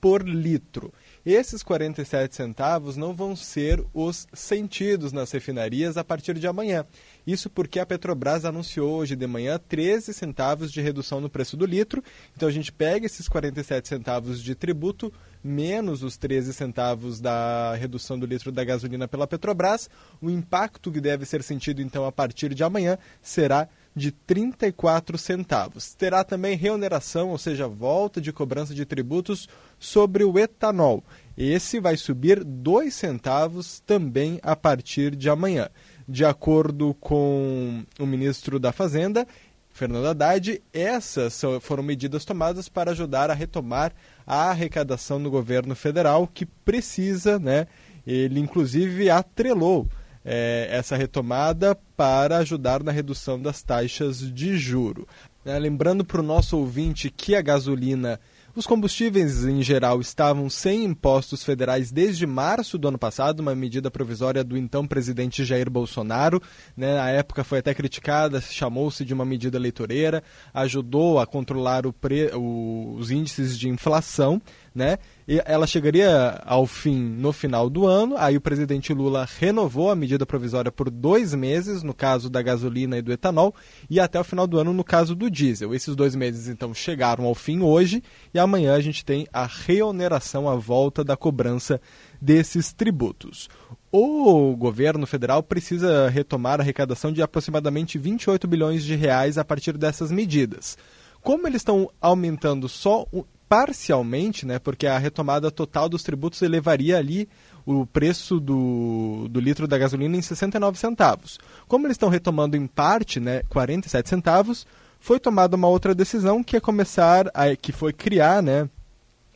por litro. Esses 47 centavos não vão ser os sentidos nas refinarias a partir de amanhã. Isso porque a Petrobras anunciou hoje de manhã 13 centavos de redução no preço do litro. Então a gente pega esses 47 centavos de tributo menos os 13 centavos da redução do litro da gasolina pela Petrobras. O impacto que deve ser sentido então a partir de amanhã será de 34 centavos. Terá também reoneração, ou seja, volta de cobrança de tributos sobre o etanol. Esse vai subir 2 centavos também a partir de amanhã. De acordo com o ministro da Fazenda, Fernando Haddad, essas foram medidas tomadas para ajudar a retomar a arrecadação no governo federal, que precisa, né? Ele inclusive atrelou é, essa retomada para ajudar na redução das taxas de juro. É, lembrando para o nosso ouvinte que a gasolina os combustíveis em geral estavam sem impostos federais desde março do ano passado, uma medida provisória do então presidente Jair Bolsonaro. Né? Na época foi até criticada, chamou-se de uma medida eleitoreira, ajudou a controlar pre... os índices de inflação. Né? Ela chegaria ao fim no final do ano. Aí o presidente Lula renovou a medida provisória por dois meses, no caso da gasolina e do etanol, e até o final do ano no caso do diesel. Esses dois meses, então, chegaram ao fim hoje, e amanhã a gente tem a reoneração, a volta da cobrança desses tributos. O governo federal precisa retomar a arrecadação de aproximadamente 28 bilhões de reais a partir dessas medidas. Como eles estão aumentando só parcialmente, né, porque a retomada total dos tributos elevaria ali o preço do, do litro da gasolina em 69 centavos. Como eles estão retomando em parte, né, 47 centavos, foi tomada uma outra decisão que é começar, a, que foi criar, né,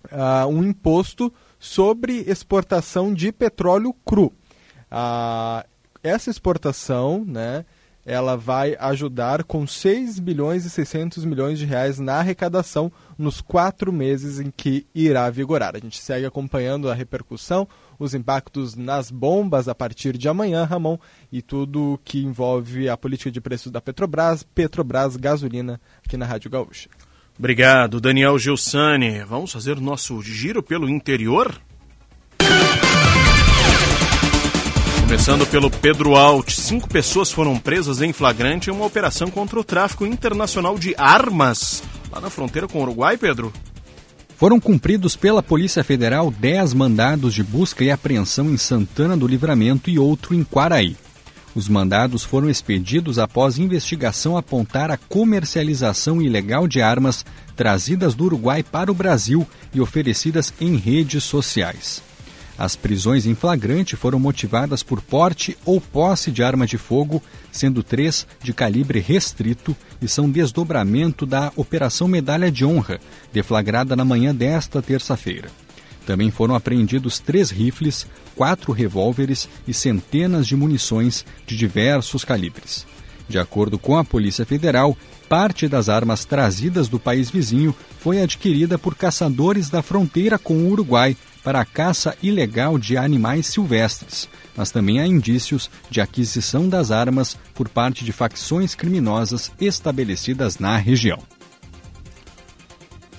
uh, um imposto sobre exportação de petróleo cru. Uh, essa exportação, né, ela vai ajudar com 6 bilhões e 600 milhões de reais na arrecadação nos quatro meses em que irá vigorar. A gente segue acompanhando a repercussão, os impactos nas bombas a partir de amanhã, Ramon, e tudo que envolve a política de preços da Petrobras, Petrobras Gasolina, aqui na Rádio Gaúcha. Obrigado, Daniel Gilsani. Vamos fazer o nosso giro pelo interior? Começando pelo Pedro Alt, cinco pessoas foram presas em flagrante em uma operação contra o tráfico internacional de armas lá na fronteira com o Uruguai, Pedro. Foram cumpridos pela Polícia Federal dez mandados de busca e apreensão em Santana do Livramento e outro em Quaraí. Os mandados foram expedidos após investigação apontar a comercialização ilegal de armas trazidas do Uruguai para o Brasil e oferecidas em redes sociais. As prisões em flagrante foram motivadas por porte ou posse de arma de fogo, sendo três de calibre restrito e são desdobramento da Operação Medalha de Honra, deflagrada na manhã desta terça-feira. Também foram apreendidos três rifles, quatro revólveres e centenas de munições de diversos calibres. De acordo com a Polícia Federal, parte das armas trazidas do país vizinho foi adquirida por caçadores da fronteira com o Uruguai para a caça ilegal de animais silvestres, mas também há indícios de aquisição das armas por parte de facções criminosas estabelecidas na região.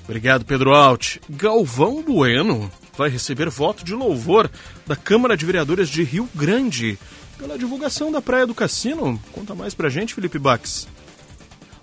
Obrigado, Pedro Alt. Galvão Bueno vai receber voto de louvor da Câmara de Vereadores de Rio Grande pela divulgação da Praia do Cassino. Conta mais pra gente, Felipe Bax.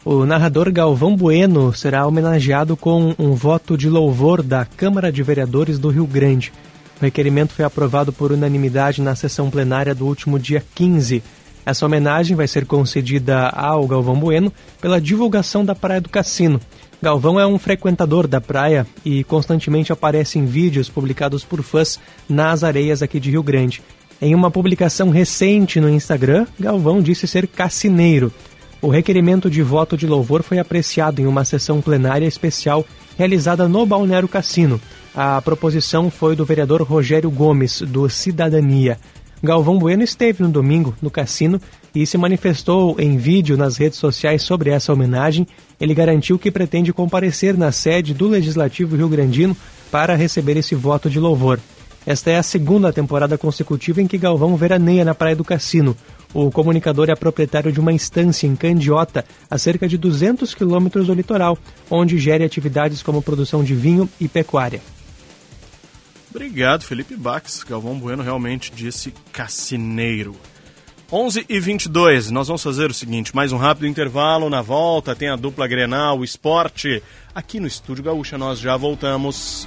O narrador Galvão Bueno será homenageado com um voto de louvor da Câmara de Vereadores do Rio Grande. O requerimento foi aprovado por unanimidade na sessão plenária do último dia 15. Essa homenagem vai ser concedida ao Galvão Bueno pela divulgação da Praia do Cassino. Galvão é um frequentador da praia e constantemente aparece em vídeos publicados por fãs nas areias aqui de Rio Grande. Em uma publicação recente no Instagram, Galvão disse ser cassineiro. O requerimento de voto de louvor foi apreciado em uma sessão plenária especial realizada no Balneário Cassino. A proposição foi do vereador Rogério Gomes, do Cidadania. Galvão Bueno esteve no domingo no cassino e se manifestou em vídeo nas redes sociais sobre essa homenagem. Ele garantiu que pretende comparecer na sede do Legislativo Rio Grandino para receber esse voto de louvor. Esta é a segunda temporada consecutiva em que Galvão veraneia na Praia do Cassino. O comunicador é proprietário de uma estância em Candiota, a cerca de 200 quilômetros do litoral, onde gere atividades como produção de vinho e pecuária. Obrigado, Felipe Bax. Galvão Bueno realmente disse cassineiro. 11 e 22 nós vamos fazer o seguinte: mais um rápido intervalo. Na volta tem a dupla Grenal, o esporte. Aqui no Estúdio Gaúcha nós já voltamos.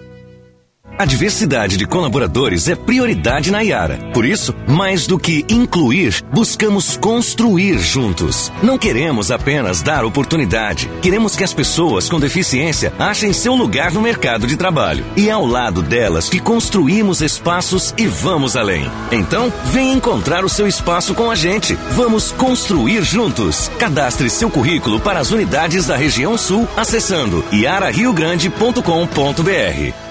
A diversidade de colaboradores é prioridade na Iara. Por isso, mais do que incluir, buscamos construir juntos. Não queremos apenas dar oportunidade, queremos que as pessoas com deficiência achem seu lugar no mercado de trabalho. E é ao lado delas que construímos espaços e vamos além. Então, vem encontrar o seu espaço com a gente. Vamos construir juntos. Cadastre seu currículo para as unidades da região sul acessando iarariogrande.com.br.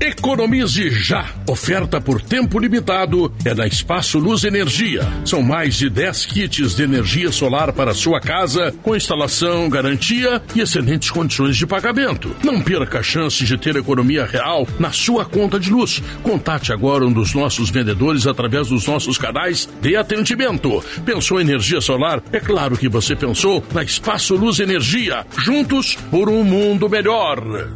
Economize já! Oferta por tempo limitado é da Espaço Luz Energia. São mais de 10 kits de energia solar para sua casa, com instalação, garantia e excelentes condições de pagamento. Não perca a chance de ter economia real na sua conta de luz. Contate agora um dos nossos vendedores através dos nossos canais de atendimento. Pensou em energia solar? É claro que você pensou na Espaço Luz Energia. Juntos por um mundo melhor.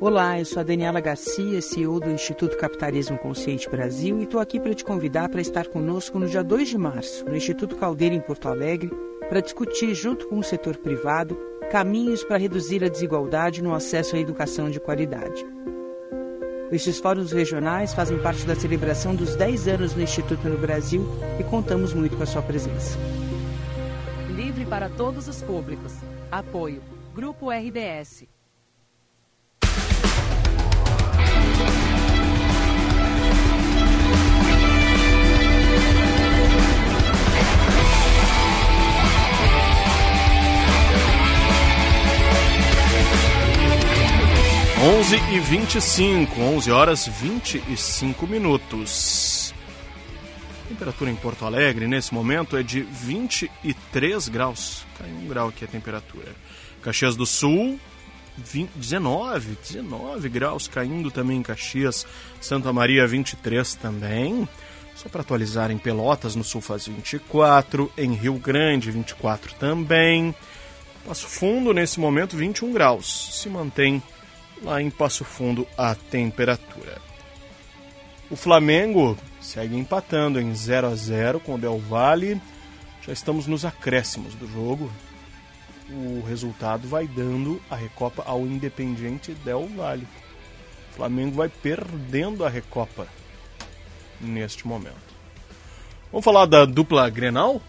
Olá, eu sou a Daniela Garcia, CEO do Instituto Capitalismo Consciente Brasil e estou aqui para te convidar para estar conosco no dia 2 de março, no Instituto Caldeira, em Porto Alegre, para discutir, junto com o setor privado, caminhos para reduzir a desigualdade no acesso à educação de qualidade. Estes fóruns regionais fazem parte da celebração dos 10 anos do Instituto no Brasil e contamos muito com a sua presença. Livre para todos os públicos. Apoio. Grupo RBS. 11 e 25, 11 horas 25 minutos. A temperatura em Porto Alegre nesse momento é de 23 graus. Caiu um grau aqui a temperatura. Caxias do Sul, 20, 19, 19 graus caindo também em Caxias. Santa Maria, 23 também. Só para atualizar, em Pelotas, no Sul faz 24, em Rio Grande, 24 também. Passo Fundo, nesse momento, 21 graus. Se mantém lá em Passo Fundo a temperatura. O Flamengo segue empatando em 0 a 0 com o Del Valle. Já estamos nos acréscimos do jogo. O resultado vai dando a Recopa ao Independiente Del Valle. O Flamengo vai perdendo a Recopa neste momento. Vamos falar da dupla Grenal?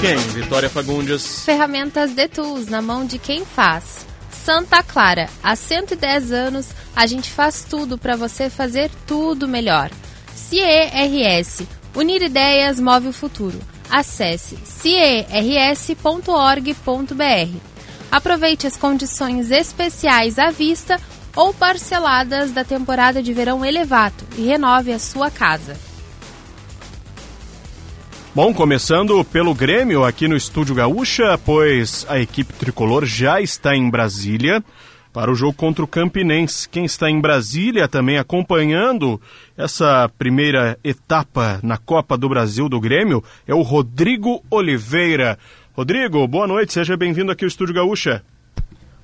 Quem, Vitória Fagundes? Ferramentas de Tools na mão de quem faz. Santa Clara, há 110 anos a gente faz tudo para você fazer tudo melhor. CERS, unir ideias move o futuro. Acesse cers.org.br. Aproveite as condições especiais à vista ou parceladas da temporada de verão Elevato e renove a sua casa. Bom, começando pelo Grêmio aqui no Estúdio Gaúcha, pois a equipe tricolor já está em Brasília para o jogo contra o Campinense. Quem está em Brasília também acompanhando essa primeira etapa na Copa do Brasil do Grêmio é o Rodrigo Oliveira. Rodrigo, boa noite, seja bem-vindo aqui ao Estúdio Gaúcha.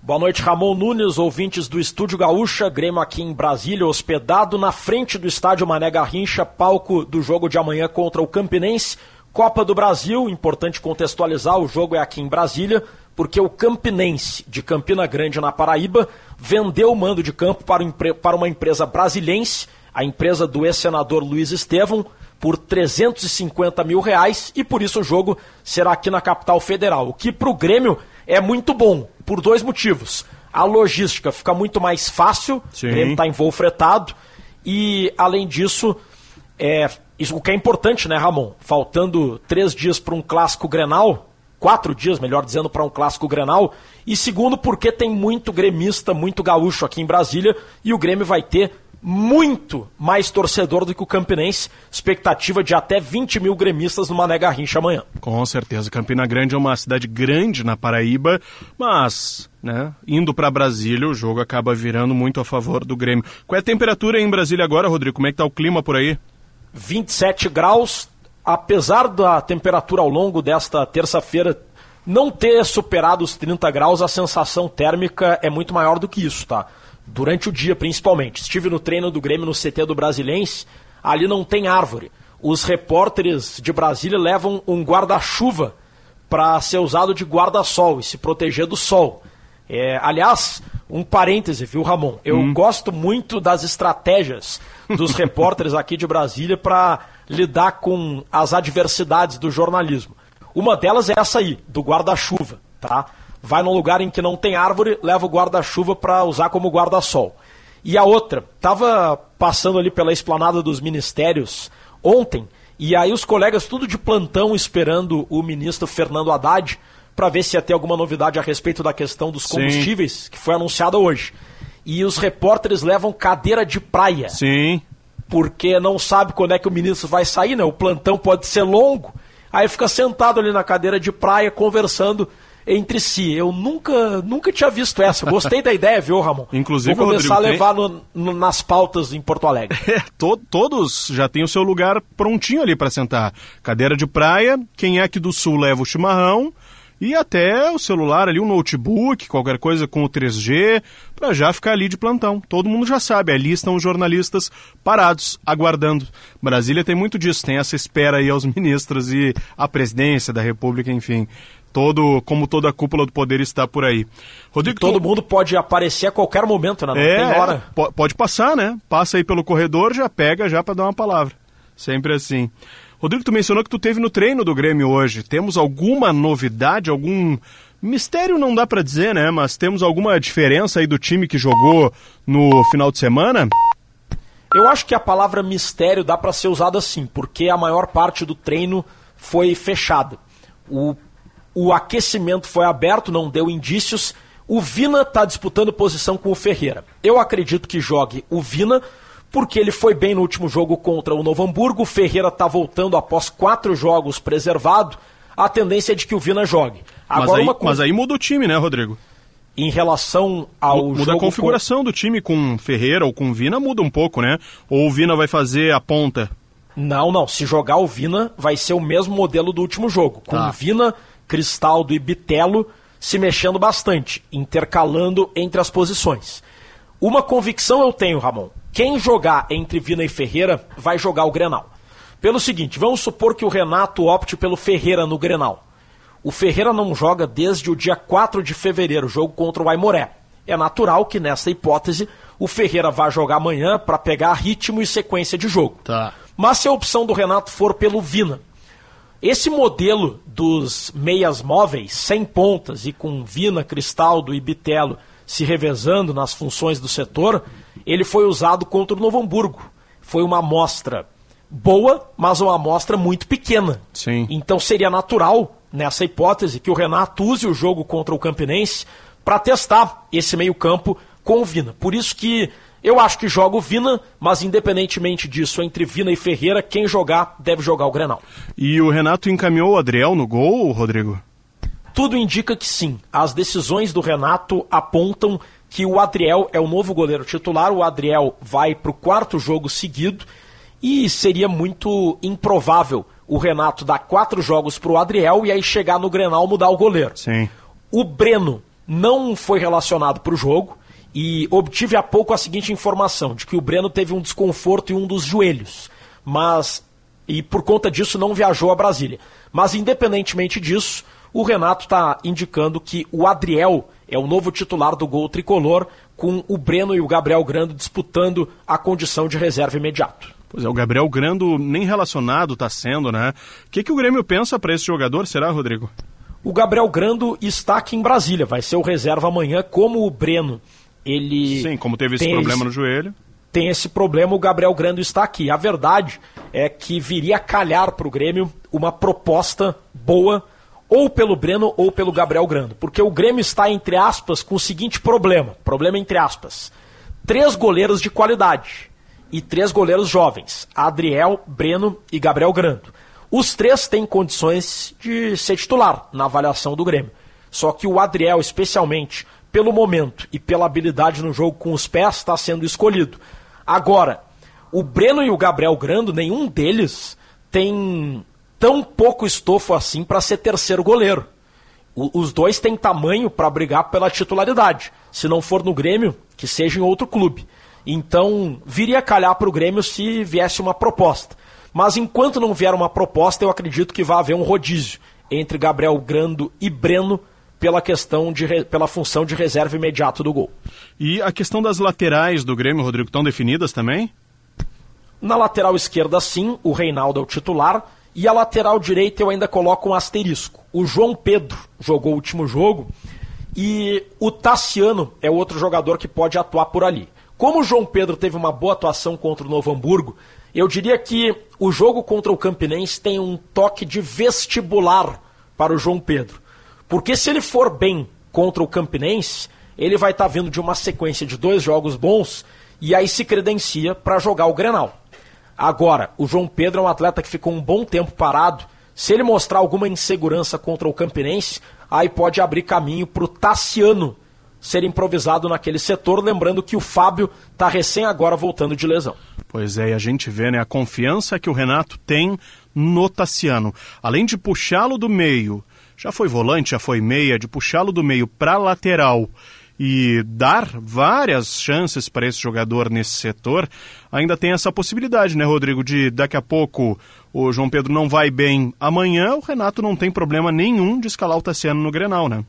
Boa noite, Ramon Nunes, ouvintes do Estúdio Gaúcha, Grêmio aqui em Brasília, hospedado na frente do estádio Mané Garrincha, palco do jogo de amanhã contra o Campinense. Copa do Brasil, importante contextualizar, o jogo é aqui em Brasília, porque o Campinense de Campina Grande, na Paraíba, vendeu o mando de campo para, uma empresa brasilense, a empresa do ex-senador Luiz Estevam, por 350 mil reais, e por isso o jogo será aqui na capital federal, o que para o Grêmio é muito bom, por dois motivos. A logística fica muito mais fácil, Sim. o Grêmio está em voo fretado, e além disso, é, isso, o que é importante, né, Ramon? Faltando três dias para um clássico Grenal, quatro dias, melhor dizendo, para um clássico Grenal. E segundo, porque tem muito gremista, muito gaúcho aqui em Brasília e o Grêmio vai ter muito mais torcedor do que o Campinense. Expectativa de até 20 mil gremistas no Mané Garrincha amanhã. Com certeza. Campina Grande é uma cidade grande na Paraíba, mas, né, indo para Brasília, o jogo acaba virando muito a favor do Grêmio. Qual é a temperatura em Brasília agora, Rodrigo? Como é que tá o clima por aí? 27 graus. Apesar da temperatura ao longo desta terça-feira não ter superado os 30 graus, a sensação térmica é muito maior do que isso, tá? Durante o dia, principalmente. Estive no treino do Grêmio no CT do Brasilense, ali não tem árvore. Os repórteres de Brasília levam um guarda-chuva para ser usado de guarda-sol e se proteger do sol. É, aliás, um parêntese, viu, Ramon? Eu hum. gosto muito das estratégias dos (laughs) repórteres aqui de Brasília para lidar com as adversidades do jornalismo. Uma delas é essa aí, do guarda-chuva, tá? Vai num lugar em que não tem árvore, leva o guarda-chuva para usar como guarda-sol. E a outra, tava passando ali pela esplanada dos ministérios ontem, e aí os colegas tudo de plantão esperando o ministro Fernando Haddad para ver se ia ter alguma novidade a respeito da questão dos combustíveis, Sim. que foi anunciada hoje. E os repórteres levam cadeira de praia. Sim. Porque não sabe quando é que o ministro vai sair, né? O plantão pode ser longo aí fica sentado ali na cadeira de praia conversando entre si. Eu nunca, nunca tinha visto essa. Gostei da ideia, viu, Ramon? Inclusive, Vou começar Rodrigo, a levar no, no, nas pautas em Porto Alegre. (laughs) É, to, todos já têm o seu lugar prontinho ali para sentar. Cadeira de praia, quem é aqui do sul leva o chimarrão e até o celular ali, um notebook, qualquer coisa com o 3G, para já ficar ali de plantão. Todo mundo já sabe, ali estão os jornalistas parados, aguardando. Brasília tem muito disso, tem essa espera aí aos (laughs) ministros e à presidência da República, enfim. Todo, como toda a cúpula do poder está por aí. Rodrigo, todo tu... mundo pode aparecer a qualquer momento, né? Não é, tem hora. Pode passar, né? Passa aí pelo corredor, já pega já para dar uma palavra. Sempre assim. Rodrigo, tu mencionou que tu teve no treino do Grêmio hoje. Temos alguma novidade, algum mistério não dá para dizer, né? Mas temos alguma diferença aí do time que jogou no final de semana? Eu acho que a palavra mistério dá para ser usada assim, porque a maior parte do treino foi fechada. O, o aquecimento foi aberto, não deu indícios. O Vina está disputando posição com o Ferreira. Eu acredito que jogue o Vina porque ele foi bem no último jogo contra o Novo Hamburgo. O Ferreira está voltando após quatro jogos preservado. A tendência é de que o Vina jogue. Agora, mas, aí, uma... mas aí muda o time, né, Rodrigo? Em relação ao muda jogo a configuração com... do time com Ferreira ou com Vina muda um pouco, né? Ou o Vina vai fazer a ponta? Não, não. Se jogar o Vina, vai ser o mesmo modelo do último jogo. Com tá. Vina, Cristaldo e Bitelo se mexendo bastante, intercalando entre as posições. Uma convicção eu tenho, Ramon. Quem jogar entre Vina e Ferreira vai jogar o Grenal. Pelo seguinte, vamos supor que o Renato opte pelo Ferreira no Grenal. O Ferreira não joga desde o dia 4 de fevereiro, jogo contra o Aimoré. É natural que nessa hipótese o Ferreira vá jogar amanhã para pegar ritmo e sequência de jogo. Tá. Mas se a opção do Renato for pelo Vina, esse modelo dos meias móveis, sem pontas e com Vina, Cristaldo e Bitelo se revezando nas funções do setor, ele foi usado contra o Novo Hamburgo. Foi uma amostra boa, mas uma amostra muito pequena. Sim. Então seria natural, nessa hipótese, que o Renato use o jogo contra o Campinense para testar esse meio-campo com o Vina. Por isso que eu acho que joga o Vina, mas independentemente disso, entre Vina e Ferreira, quem jogar deve jogar o Grenal. E o Renato encaminhou o Adriel no gol, Rodrigo? Tudo indica que sim. As decisões do Renato apontam que o Adriel é o novo goleiro titular. O Adriel vai para o quarto jogo seguido e seria muito improvável o Renato dar quatro jogos para o Adriel e aí chegar no Grenal mudar o goleiro. Sim. O Breno não foi relacionado para o jogo e obtive há pouco a seguinte informação de que o Breno teve um desconforto em um dos joelhos, mas e por conta disso não viajou a Brasília. Mas independentemente disso, o Renato está indicando que o Adriel é o novo titular do gol tricolor, com o Breno e o Gabriel Grando disputando a condição de reserva imediato. Pois é, o Gabriel Grando nem relacionado está sendo, né? O que, que o Grêmio pensa para esse jogador, será, Rodrigo? O Gabriel Grando está aqui em Brasília, vai ser o reserva amanhã, como o Breno. Ele Sim, como teve esse problema esse, no joelho. Tem esse problema, o Gabriel Grando está aqui. A verdade é que viria a calhar para o Grêmio uma proposta boa ou pelo Breno ou pelo Gabriel Grando. Porque o Grêmio está, entre aspas, com o seguinte problema: problema entre aspas. Três goleiros de qualidade. e três goleiros jovens, Adriel, Breno e Gabriel Grando. Os três têm condições de ser titular na avaliação do Grêmio. Só que o Adriel, especialmente pelo momento e pela habilidade no jogo com os pés, está sendo escolhido. Agora, o Breno e o Gabriel Grando, nenhum deles tem tão pouco estofo assim para ser terceiro goleiro. O, os dois têm tamanho para brigar pela titularidade. Se não for no Grêmio, que seja em outro clube. Então, viria calhar para o Grêmio se viesse uma proposta. Mas enquanto não vier uma proposta, eu acredito que vai haver um rodízio entre Gabriel Grando e Breno pela questão de pela função de reserva imediato do gol. E a questão das laterais do Grêmio, Rodrigo, estão definidas também? Na lateral esquerda, sim, o Reinaldo é o titular. E a lateral direita eu ainda coloco um asterisco. O João Pedro jogou o último jogo e o Tassiano é outro jogador que pode atuar por ali. Como o João Pedro teve uma boa atuação contra o Novo Hamburgo, eu diria que o jogo contra o Campinense tem um toque de vestibular para o João Pedro. Porque se ele for bem contra o Campinense, ele vai estar tá vindo de uma sequência de dois jogos bons e aí se credencia para jogar o Grenal. Agora, o João Pedro é um atleta que ficou um bom tempo parado. Se ele mostrar alguma insegurança contra o Campinense, aí pode abrir caminho para o Tassiano ser improvisado naquele setor, lembrando que o Fábio está recém agora voltando de lesão. Pois é, e a gente vê né, a confiança que o Renato tem no Tassiano. Além de puxá-lo do meio, já foi volante, já foi meia, de puxá-lo do meio para lateral e dar várias chances para esse jogador nesse setor, ainda tem essa possibilidade, né, Rodrigo, de daqui a pouco o João Pedro não vai bem amanhã, o Renato não tem problema nenhum de escalar o Tassiano no Grenal, né?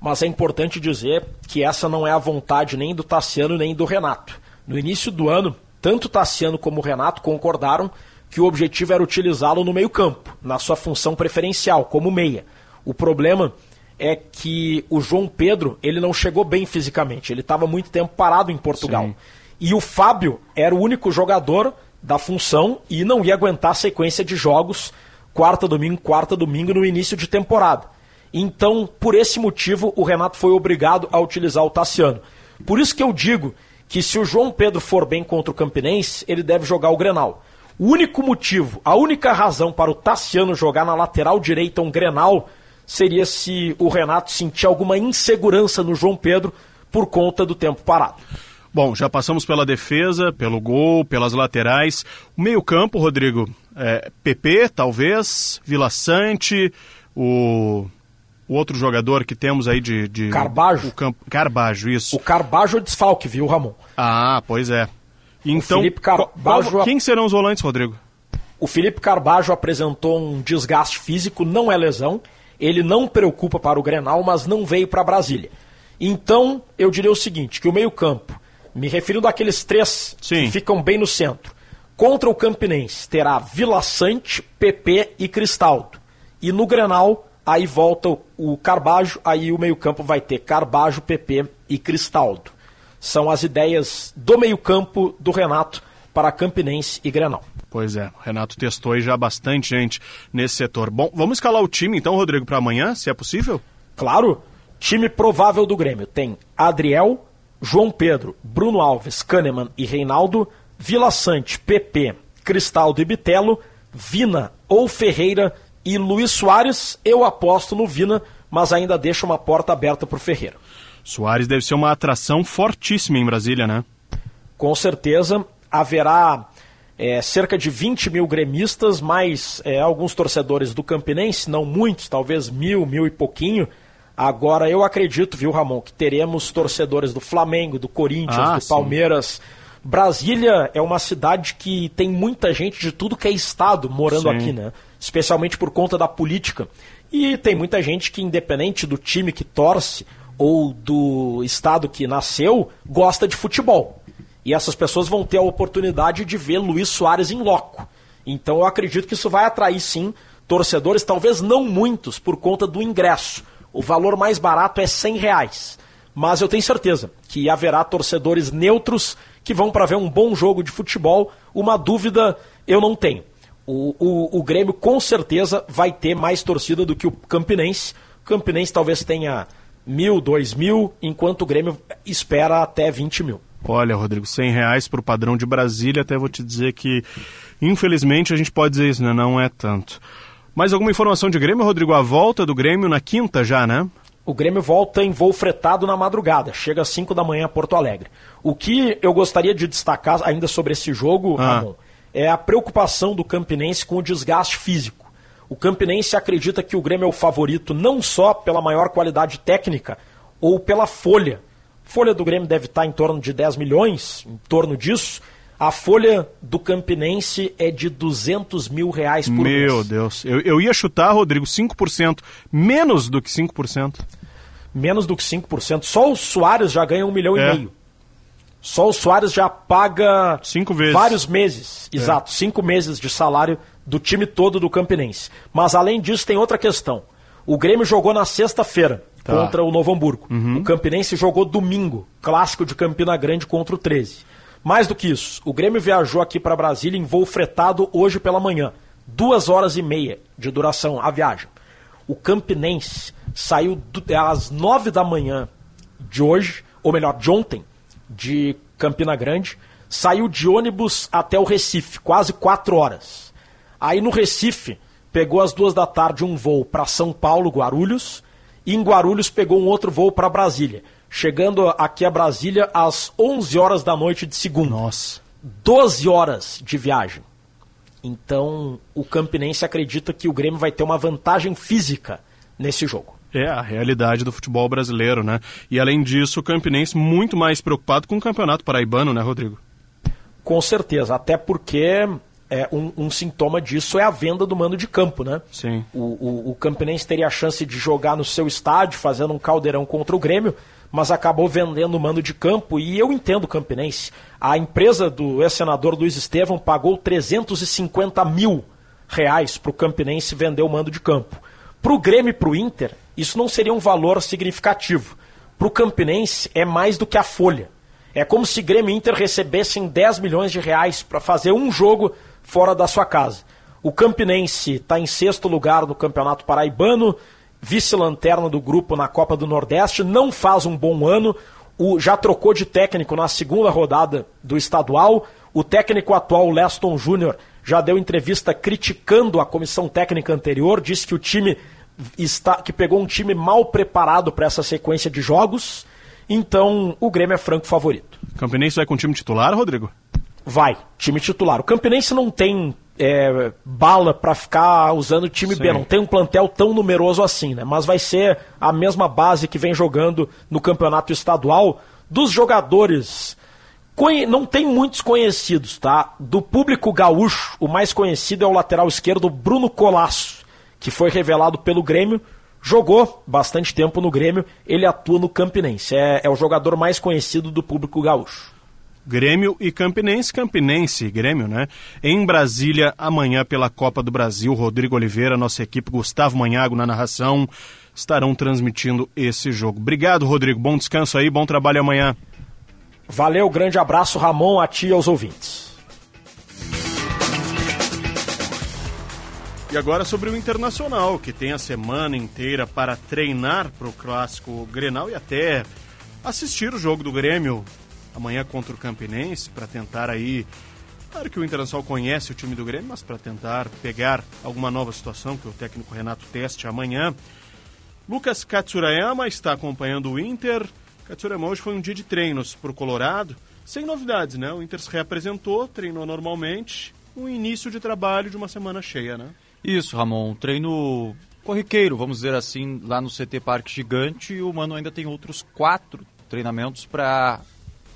Mas é importante dizer que essa não é a vontade nem do Tassiano nem do Renato. No início do ano, tanto o Tassiano como o Renato concordaram que o objetivo era utilizá-lo no meio-campo, na sua função preferencial, como meia. O problema é que o João Pedro ele não chegou bem fisicamente. Ele estava muito tempo parado em Portugal. Sim. E o Fábio era o único jogador da função e não ia aguentar a sequência de jogos quarta, domingo, quarta, domingo no início de temporada. Então, por esse motivo, o Renato foi obrigado a utilizar o Tassiano. Por isso que eu digo que se o João Pedro for bem contra o Campinense, ele deve jogar o Grenal. O único motivo, a única razão para o Tassiano jogar na lateral direita um Grenal seria se o Renato sentir alguma insegurança no João Pedro por conta do tempo parado. Bom, já passamos pela defesa, pelo gol, pelas laterais. O meio-campo, Rodrigo, é, PP, talvez, Vila Sante, o, o outro jogador que temos aí de. de Carbajo. O campo, Carbajo, isso. O Carbajo é desfalque, viu, Ramon? Ah, pois é. Então, Carbajo... qual, quem serão os volantes, Rodrigo? O Felipe Carbajo apresentou um desgaste físico, não é lesão ele não preocupa para o Grenal, mas não veio para Brasília. Então, eu diria o seguinte, que o meio-campo, me referindo àqueles três Sim. que ficam bem no centro, contra o Campinense terá Vila Sante, PP e Cristaldo. E no Grenal, aí volta o Carbajo, aí o meio-campo vai ter Carbajo, PP e Cristaldo. São as ideias do meio-campo do Renato para Campinense e Grenal. Pois é, o Renato testou e já bastante gente nesse setor. Bom, vamos escalar o time então, Rodrigo, para amanhã, se é possível? Claro. Time provável do Grêmio tem Adriel, João Pedro, Bruno Alves, Kahneman e Reinaldo, Vila Sante, PP, Cristaldo e Bitelo, Vina ou Ferreira e Luiz Soares. Eu aposto no Vina, mas ainda deixo uma porta aberta para o Ferreira. Soares deve ser uma atração fortíssima em Brasília, né? Com certeza haverá é, cerca de 20 mil gremistas, mais é, alguns torcedores do Campinense, não muitos, talvez mil, mil e pouquinho. Agora eu acredito, viu, Ramon, que teremos torcedores do Flamengo, do Corinthians, ah, do Palmeiras. Brasília é uma cidade que tem muita gente de tudo que é estado morando sim. aqui, né? Especialmente por conta da política. E tem muita gente que, independente do time que torce ou do estado que nasceu, gosta de futebol. E essas pessoas vão ter a oportunidade de ver Luiz Soares em loco. Então eu acredito que isso vai atrair sim torcedores, talvez não muitos, por conta do ingresso. O valor mais barato é 100 reais. Mas eu tenho certeza que haverá torcedores neutros que vão para ver um bom jogo de futebol. Uma dúvida eu não tenho. O, o, o Grêmio com certeza vai ter mais torcida do que o Campinense. O Campinense talvez tenha mil, dois mil, enquanto o Grêmio espera até 20 mil. Olha, Rodrigo, 100 reais para o padrão de Brasília, até vou te dizer que, infelizmente, a gente pode dizer isso, né? Não é tanto. Mais alguma informação de Grêmio, Rodrigo? A volta do Grêmio na quinta já, né? O Grêmio volta em voo fretado na madrugada, chega às 5 da manhã a Porto Alegre. O que eu gostaria de destacar ainda sobre esse jogo, ah. Ramon, é a preocupação do Campinense com o desgaste físico. O Campinense acredita que o Grêmio é o favorito não só pela maior qualidade técnica ou pela folha. Folha do Grêmio deve estar em torno de 10 milhões, em torno disso. A folha do Campinense é de 200 mil reais por Meu mês. Meu Deus. Eu, eu ia chutar, Rodrigo, 5%. Menos do que 5%. Menos do que 5%. Só o Soares já ganha um milhão é. e meio. Só o Soares já paga cinco vezes. vários meses, é. exato, cinco meses de salário do time todo do Campinense. Mas além disso tem outra questão. O Grêmio jogou na sexta-feira tá. contra o Novo Hamburgo. Uhum. O Campinense jogou domingo, clássico de Campina Grande contra o 13. Mais do que isso, o Grêmio viajou aqui para Brasília em voo fretado hoje pela manhã. Duas horas e meia de duração a viagem. O Campinense saiu às nove da manhã de hoje, ou melhor, de ontem, de Campina Grande, saiu de ônibus até o Recife, quase quatro horas. Aí no Recife, pegou às duas da tarde um voo para São Paulo, Guarulhos, e em Guarulhos pegou um outro voo para Brasília. Chegando aqui a Brasília às 11 horas da noite de segunda. Nossa. 12 horas de viagem. Então, o Campinense acredita que o Grêmio vai ter uma vantagem física nesse jogo. É a realidade do futebol brasileiro, né? E além disso, o Campinense muito mais preocupado com o Campeonato Paraibano, né, Rodrigo? Com certeza, até porque é, um, um, sintoma disso é a venda do mando de campo, né? Sim. O, o, o Campinense teria a chance de jogar no seu estádio, fazendo um caldeirão contra o Grêmio, mas acabou vendendo o mando de campo e eu entendo o Campinense. A empresa do ex-senador Luiz Estevam pagou 350 mil reais para o Campinense vender o mando de campo. Para o Grêmio e para o Inter, isso não seria um valor significativo. Para o Campinense, é mais do que a folha. É como se Grêmio e Inter recebessem 10 milhões de reais para fazer um jogo fora da sua casa. O Campinense está em sexto lugar no Campeonato Paraibano, vice-lanterna do grupo na Copa do Nordeste, não faz um bom ano, o, já trocou de técnico na segunda rodada do estadual. O técnico atual, Leston Júnior, já deu entrevista criticando a comissão técnica anterior, disse que o time está que pegou um time mal preparado para essa sequência de jogos. Então, o Grêmio é franco favorito. Campinense vai com time titular, Rodrigo? Vai, time titular. O Campinense não tem é, bala para ficar usando o time Sim. B, não tem um plantel tão numeroso assim, né? Mas vai ser a mesma base que vem jogando no campeonato estadual. Dos jogadores, não tem muitos conhecidos, tá? Do público gaúcho, o mais conhecido é o lateral esquerdo Bruno Colasso que foi revelado pelo Grêmio, jogou bastante tempo no Grêmio, ele atua no Campinense. É, é o jogador mais conhecido do público gaúcho. Grêmio e Campinense, Campinense e Grêmio, né? Em Brasília, amanhã pela Copa do Brasil, Rodrigo Oliveira, nossa equipe, Gustavo Manhago na narração, estarão transmitindo esse jogo. Obrigado, Rodrigo. Bom descanso aí, bom trabalho amanhã. Valeu, grande abraço, Ramon, a ti e aos ouvintes. E agora sobre o Internacional, que tem a semana inteira para treinar para o clássico Grenal e até assistir o jogo do Grêmio amanhã contra o Campinense para tentar aí. Claro que o Internacional conhece o time do Grêmio, mas para tentar pegar alguma nova situação que o técnico Renato teste amanhã. Lucas Katsurayama está acompanhando o Inter. Katsurayama hoje foi um dia de treinos para o Colorado, sem novidades, né? O Inter se reapresentou, treinou normalmente, um início de trabalho de uma semana cheia, né? Isso, Ramon. treino corriqueiro, vamos dizer assim, lá no CT Parque Gigante. E o Mano ainda tem outros quatro treinamentos para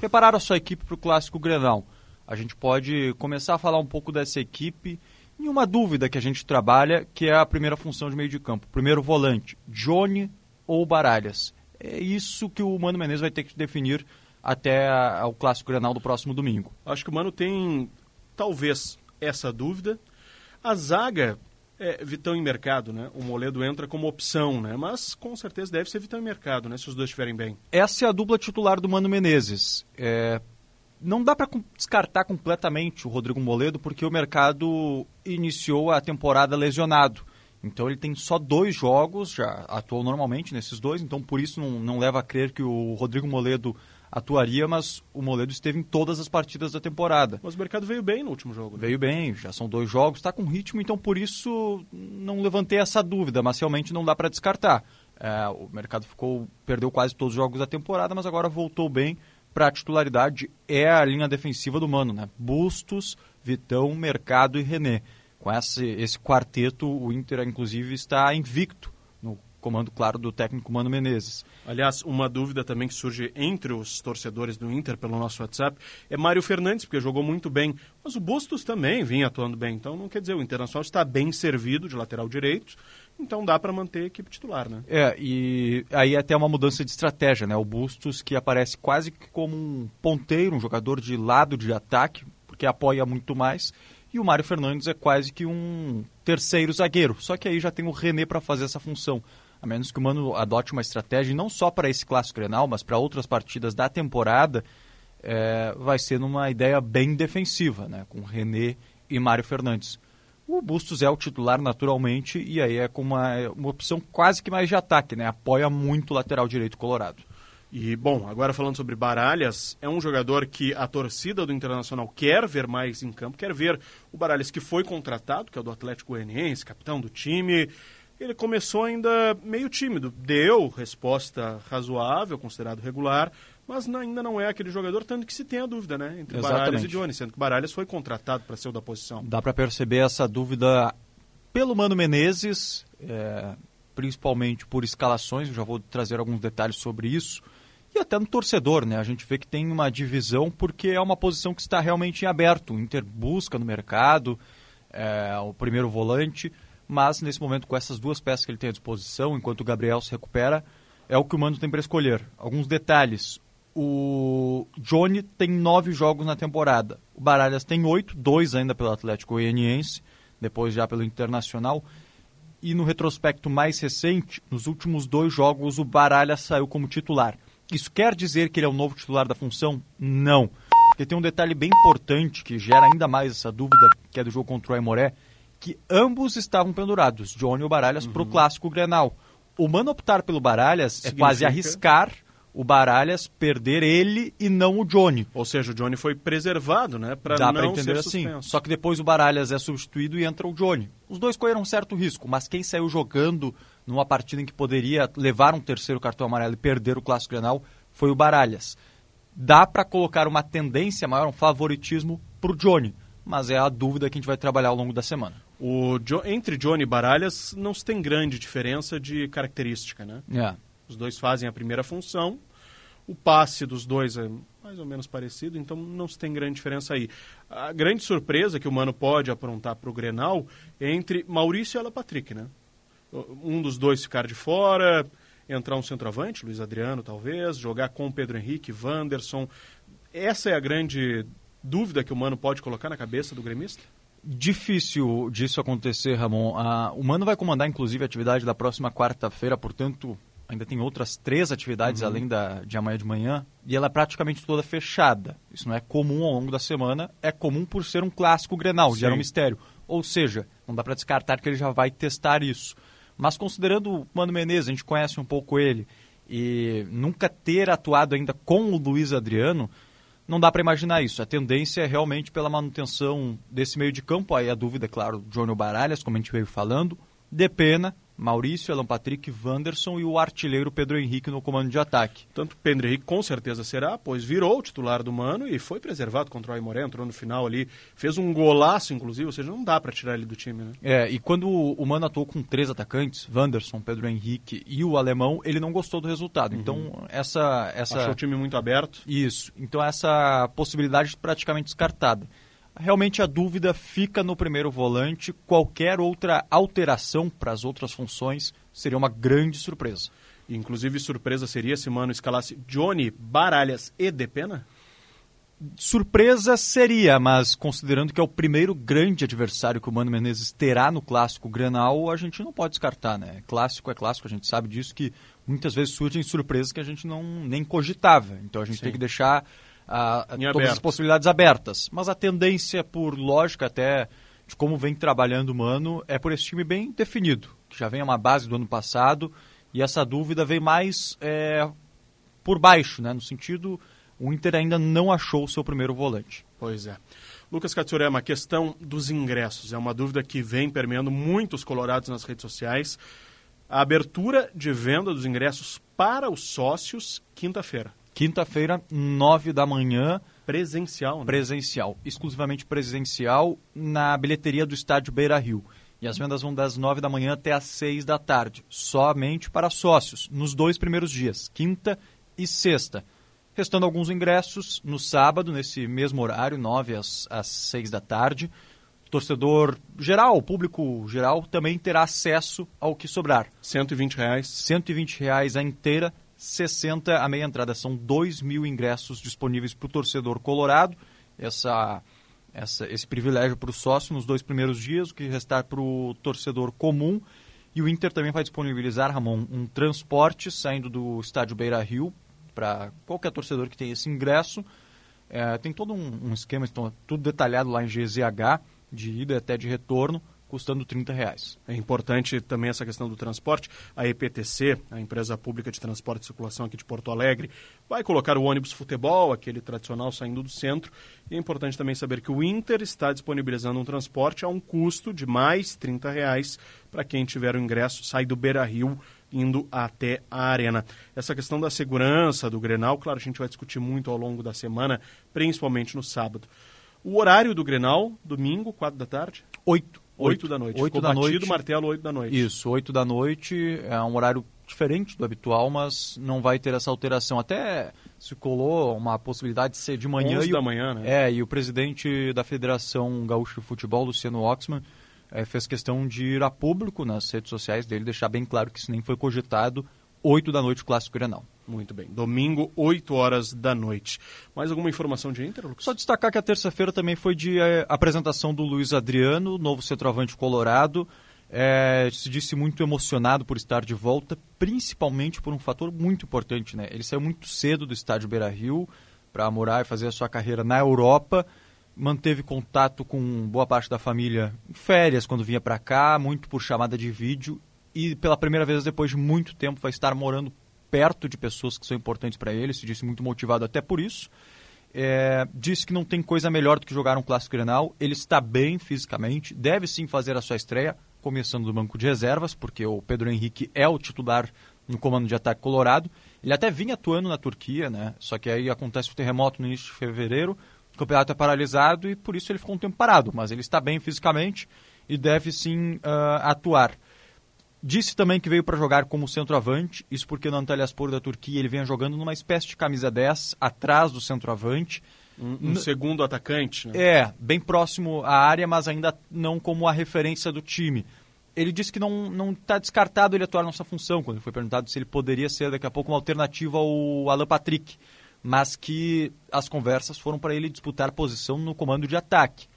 preparar a sua equipe para o Clássico Grenal. A gente pode começar a falar um pouco dessa equipe e uma dúvida que a gente trabalha, que é a primeira função de meio de campo. Primeiro volante, Johnny ou Baralhas. É isso que o Mano Menezes vai ter que definir até o Clássico Grenal do próximo domingo. Acho que o Mano tem, talvez, essa dúvida. A zaga é, Vitão em mercado, né? O Moledo entra como opção, né? Mas com certeza deve ser Vitão em mercado, né? Se os dois estiverem bem. Essa é a dupla titular do Mano Menezes. É... Não dá para descartar completamente o Rodrigo Moledo, porque o mercado iniciou a temporada lesionado. Então ele tem só dois jogos, já atuou normalmente nesses dois, então por isso não, não leva a crer que o Rodrigo Moledo atuaria, mas o Moledo esteve em todas as partidas da temporada. Mas o mercado veio bem no último jogo. Né? Veio bem, já são dois jogos, está com ritmo, então por isso não levantei essa dúvida, mas realmente não dá para descartar. É, o mercado ficou perdeu quase todos os jogos da temporada, mas agora voltou bem para a titularidade. É a linha defensiva do Mano, né? Bustos, Vitão, Mercado e René. Com esse, esse quarteto, o Inter, inclusive, está invicto comando, claro, do técnico Mano Menezes. Aliás, uma dúvida também que surge entre os torcedores do Inter pelo nosso WhatsApp é Mário Fernandes, porque jogou muito bem, mas o Bustos também vinha atuando bem. Então, não quer dizer, o Internacional está bem servido de lateral direito, então dá para manter a equipe titular, né? É, e aí até uma mudança de estratégia, né? O Bustos que aparece quase que como um ponteiro, um jogador de lado de ataque, porque apoia muito mais, e o Mário Fernandes é quase que um terceiro zagueiro. Só que aí já tem o René para fazer essa função. A menos que o Mano adote uma estratégia, não só para esse clássico Grenal, mas para outras partidas da temporada, é, vai ser numa ideia bem defensiva, né? Com René e Mário Fernandes. O Bustos é o titular naturalmente e aí é com uma, uma opção quase que mais de ataque, né? Apoia muito o lateral direito colorado. E, bom, agora falando sobre Baralhas, é um jogador que a torcida do Internacional quer ver mais em campo, quer ver o Baralhas que foi contratado, que é o do Atlético Goianiense, capitão do time. Ele começou ainda meio tímido, deu resposta razoável, considerado regular, mas ainda não é aquele jogador, tanto que se tem a dúvida, né? Entre Exatamente. Baralhas e Johnny, sendo que Baralhas foi contratado para ser o da posição. Dá para perceber essa dúvida pelo Mano Menezes, é, principalmente por escalações, eu já vou trazer alguns detalhes sobre isso, e até no torcedor, né? A gente vê que tem uma divisão porque é uma posição que está realmente em aberto. O Inter busca no mercado é, o primeiro volante, mas nesse momento, com essas duas peças que ele tem à disposição, enquanto o Gabriel se recupera, é o que o Mano tem para escolher. Alguns detalhes. O Johnny tem nove jogos na temporada. O Baralhas tem oito, dois ainda pelo Atlético Goianiense, depois já pelo Internacional. E no retrospecto mais recente, nos últimos dois jogos, o Baralhas saiu como titular. Isso quer dizer que ele é o novo titular da função? Não. Porque tem um detalhe bem importante que gera ainda mais essa dúvida, que é do jogo contra o Aimoré, que ambos estavam pendurados, Johnny e o Baralhas, uhum. para o clássico Grenal. O Mano optar pelo Baralhas Significa... é quase arriscar o Baralhas perder ele e não o Johnny. Ou seja, o Johnny foi preservado, né? Pra Dá para entender assim. Só que depois o Baralhas é substituído e entra o Johnny. Os dois correram um certo risco, mas quem saiu jogando numa partida em que poderia levar um terceiro cartão amarelo e perder o Clássico Grenal foi o Baralhas. Dá para colocar uma tendência maior, um favoritismo para o Johnny, mas é a dúvida que a gente vai trabalhar ao longo da semana. O entre Johnny e Baralhas não se tem grande diferença de característica, né? É. Os dois fazem a primeira função. O passe dos dois é mais ou menos parecido, então não se tem grande diferença aí. A grande surpresa que o Mano pode aprontar para o Grenal é entre Maurício e Ela Patrick, né? Um dos dois ficar de fora, entrar um centroavante, Luiz Adriano talvez, jogar com Pedro Henrique, Wanderson. Essa é a grande dúvida que o Mano pode colocar na cabeça do gremista? Difícil disso acontecer, Ramon. Ah, o Mano vai comandar, inclusive, a atividade da próxima quarta-feira, portanto, ainda tem outras três atividades uhum. além da de amanhã de manhã, e ela é praticamente toda fechada. Isso não é comum ao longo da semana, é comum por ser um clássico Grenal, gera um mistério. Ou seja, não dá para descartar que ele já vai testar isso. Mas considerando o Mano Menezes, a gente conhece um pouco ele, e nunca ter atuado ainda com o Luiz Adriano, não dá para imaginar isso. A tendência é realmente pela manutenção desse meio de campo. Aí a dúvida, é claro, Johnny Baralhas, como a gente veio falando, de pena, Maurício, Alan Patrick, Wanderson e o artilheiro Pedro Henrique no comando de ataque. Tanto Pedro Henrique com certeza será, pois virou o titular do Mano e foi preservado contra o Aimoré, entrou no final ali, fez um golaço inclusive, ou seja, não dá para tirar ele do time, né? É, e quando o Mano atuou com três atacantes, Wanderson, Pedro Henrique e o alemão, ele não gostou do resultado. Então, uhum. Então, essa essa Achou o time muito aberto. Isso. Então essa possibilidade praticamente descartada. Realmente a dúvida fica no primeiro volante. Qualquer outra alteração para as outras funções seria uma grande surpresa. Inclusive, surpresa seria se Mano escalasse Johnny, Baralhas e Depena? Surpresa seria, mas considerando que é o primeiro grande adversário que o Mano Menezes terá no clássico Granal, a gente não pode descartar, né? Clássico é clássico, a gente sabe disso que muitas vezes surgem surpresas que a gente não nem cogitava. Então a gente Sim. tem que deixar a, todas as possibilidades abertas. Mas a tendência, por lógica até de como vem trabalhando o Mano, é por esse time bem definido, que já vem uma base do ano passado, e essa dúvida vem mais é, por baixo, né? no sentido o Inter ainda não achou o seu primeiro volante. Pois é. Lucas Katsurema, a questão dos ingressos é uma dúvida que vem permeando muitos colorados nas redes sociais. A abertura de venda dos ingressos para os sócios, quinta-feira. Quinta-feira, nove da manhã. Presencial, né? Presencial. Exclusivamente presencial na bilheteria do estádio Beira Rio. E as vendas vão das nove da manhã até às seis da tarde. Somente para sócios, nos dois primeiros dias, quinta e sexta. Restando alguns ingressos no sábado, nesse mesmo horário, 9 às, às 6 da tarde. Torcedor geral, público geral, também terá acesso ao que sobrar. 120 reais. 120 reais a inteira, 60 a meia entrada. São 2 mil ingressos disponíveis para o torcedor colorado. Essa, essa, esse privilégio para o sócio nos dois primeiros dias, o que restar para o torcedor comum. E o Inter também vai disponibilizar, Ramon, um transporte saindo do estádio Beira Rio para qualquer torcedor que tenha esse ingresso. É, tem todo um, um esquema, então, tudo detalhado lá em GZH, de ida até de retorno, custando 30 reais. É importante também essa questão do transporte. A EPTC, a empresa pública de transporte e circulação aqui de Porto Alegre, vai colocar o ônibus futebol, aquele tradicional saindo do centro. E é importante também saber que o Inter está disponibilizando um transporte a um custo de mais 30 reais para quem tiver o ingresso, sai do Beira Rio indo até a arena. Essa questão da segurança do Grenal, claro, a gente vai discutir muito ao longo da semana, principalmente no sábado. O horário do Grenal, domingo, quatro da tarde? Oito. Oito da noite. Oito Ficou da batido noite. martelo oito da noite. Isso, oito da noite, é um horário diferente do habitual, mas não vai ter essa alteração. Até se colou uma possibilidade de ser de manhã. 11 e da o, manhã, né? É, e o presidente da Federação Gaúcha de Futebol, Luciano Oxman, é, fez questão de ir a público nas redes sociais dele, deixar bem claro que isso nem foi cogitado. 8 da noite, o Clássico Grenal. Muito bem. Domingo, 8 horas da noite. Mais alguma informação de Inter, Lucas? Só destacar que a terça-feira também foi de eh, apresentação do Luiz Adriano, novo centroavante colorado. É, se disse muito emocionado por estar de volta, principalmente por um fator muito importante. Né? Ele saiu muito cedo do estádio Beira Rio para morar e fazer a sua carreira na Europa. Manteve contato com boa parte da família em férias quando vinha para cá, muito por chamada de vídeo. E pela primeira vez depois de muito tempo vai estar morando perto de pessoas que são importantes para ele. Se disse muito motivado até por isso. É, disse que não tem coisa melhor do que jogar um clássico Grenal. Ele está bem fisicamente, deve sim fazer a sua estreia, começando do banco de reservas, porque o Pedro Henrique é o titular no comando de ataque colorado. Ele até vinha atuando na Turquia, né? Só que aí acontece o terremoto no início de fevereiro, o campeonato é paralisado e por isso ele ficou um tempo parado. Mas ele está bem fisicamente e deve sim uh, atuar. Disse também que veio para jogar como centroavante, isso porque no Antalyaspor da Turquia ele vinha jogando numa espécie de camisa 10, atrás do centroavante. Um, um segundo atacante, né? É, bem próximo à área, mas ainda não como a referência do time. Ele disse que não está descartado ele atuar nessa função, quando foi perguntado se ele poderia ser daqui a pouco uma alternativa ao Alan Patrick, mas que as conversas foram para ele disputar posição no comando de ataque.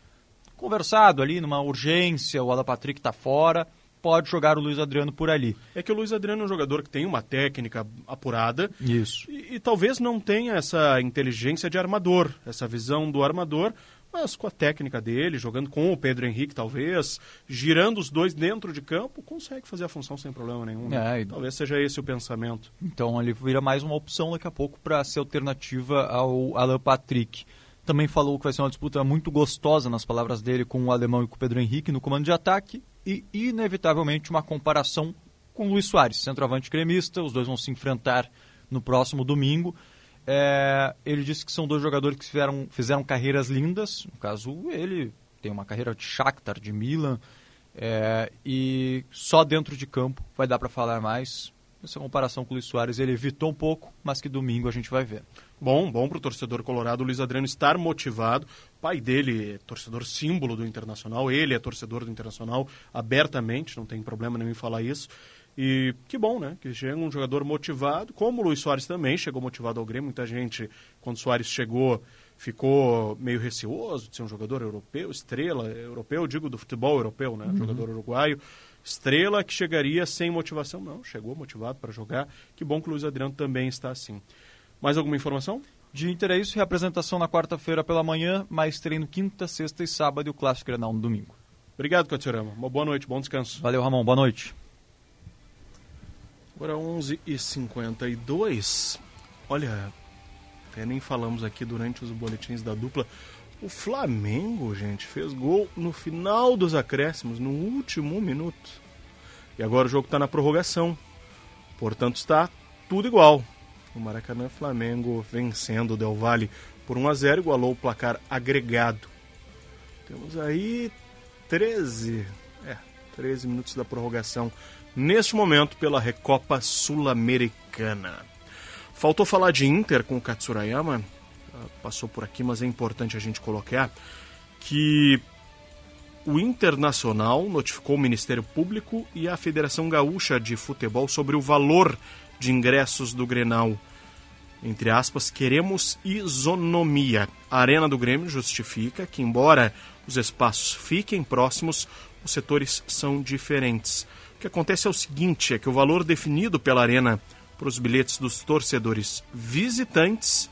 Conversado ali, numa urgência, o Alan Patrick está fora, pode jogar o Luiz Adriano por ali. É que o Luiz Adriano é um jogador que tem uma técnica apurada. Isso. E, e, talvez não tenha essa inteligência de armador, essa visão do armador, mas com a técnica dele, jogando com o Pedro Henrique, talvez, girando os dois dentro de campo, consegue fazer a função sem problema nenhum. Né? É, e... Talvez seja esse o pensamento. Então ele vira mais uma opção daqui a pouco para ser alternativa ao Alan Patrick. Também falou que vai ser uma disputa muito gostosa, nas palavras dele, com o alemão e com o Pedro Henrique no comando de ataque e, inevitavelmente, uma comparação com Luiz Soares, centroavante gremista. Os dois vão se enfrentar no próximo domingo. É, ele disse que são dois jogadores que fizeram, fizeram carreiras lindas. No caso, ele tem uma carreira de Shakhtar, de Milan. É, e só dentro de campo vai dar para falar mais. Essa comparação com o Luiz Soares ele evitou um pouco, mas que domingo a gente vai ver. Bom, bom para o torcedor colorado, o Luiz Adriano estar motivado. O pai dele é torcedor símbolo do Internacional, ele é torcedor do Internacional abertamente, não tem problema nenhum em falar isso. E que bom, né? Que chega um jogador motivado, como o Luiz Soares também chegou motivado ao Grêmio. Muita gente, quando o Soares chegou, ficou meio receoso de ser um jogador europeu, estrela, europeu, eu digo do futebol europeu, né? Uhum. Jogador uruguaio. Estrela que chegaria sem motivação. Não, chegou motivado para jogar. Que bom que o Luiz Adriano também está assim. Mais alguma informação? De Inter é isso, representação na quarta-feira pela manhã, mais treino quinta, sexta e sábado e o Clássico Grenal no domingo. Obrigado, Catirama. Uma boa noite, bom descanso. Valeu, Ramon. Boa noite. Agora 11h52. Olha, até nem falamos aqui durante os boletins da dupla. O Flamengo, gente, fez gol no final dos acréscimos, no último minuto. E agora o jogo está na prorrogação. Portanto, está tudo igual. O Maracanã Flamengo vencendo o Del Valle por 1 a 0 igualou o placar agregado. Temos aí 13, é, 13 minutos da prorrogação neste momento pela Recopa Sul-Americana. Faltou falar de Inter com o Katsurayama, ah, passou por aqui, mas é importante a gente colocar que o Internacional notificou o Ministério Público e a Federação Gaúcha de Futebol sobre o valor de ingressos do Grenal. Entre aspas, queremos isonomia. A Arena do Grêmio justifica que, embora os espaços fiquem próximos, os setores são diferentes. O que acontece é o seguinte: é que o valor definido pela Arena para os bilhetes dos torcedores visitantes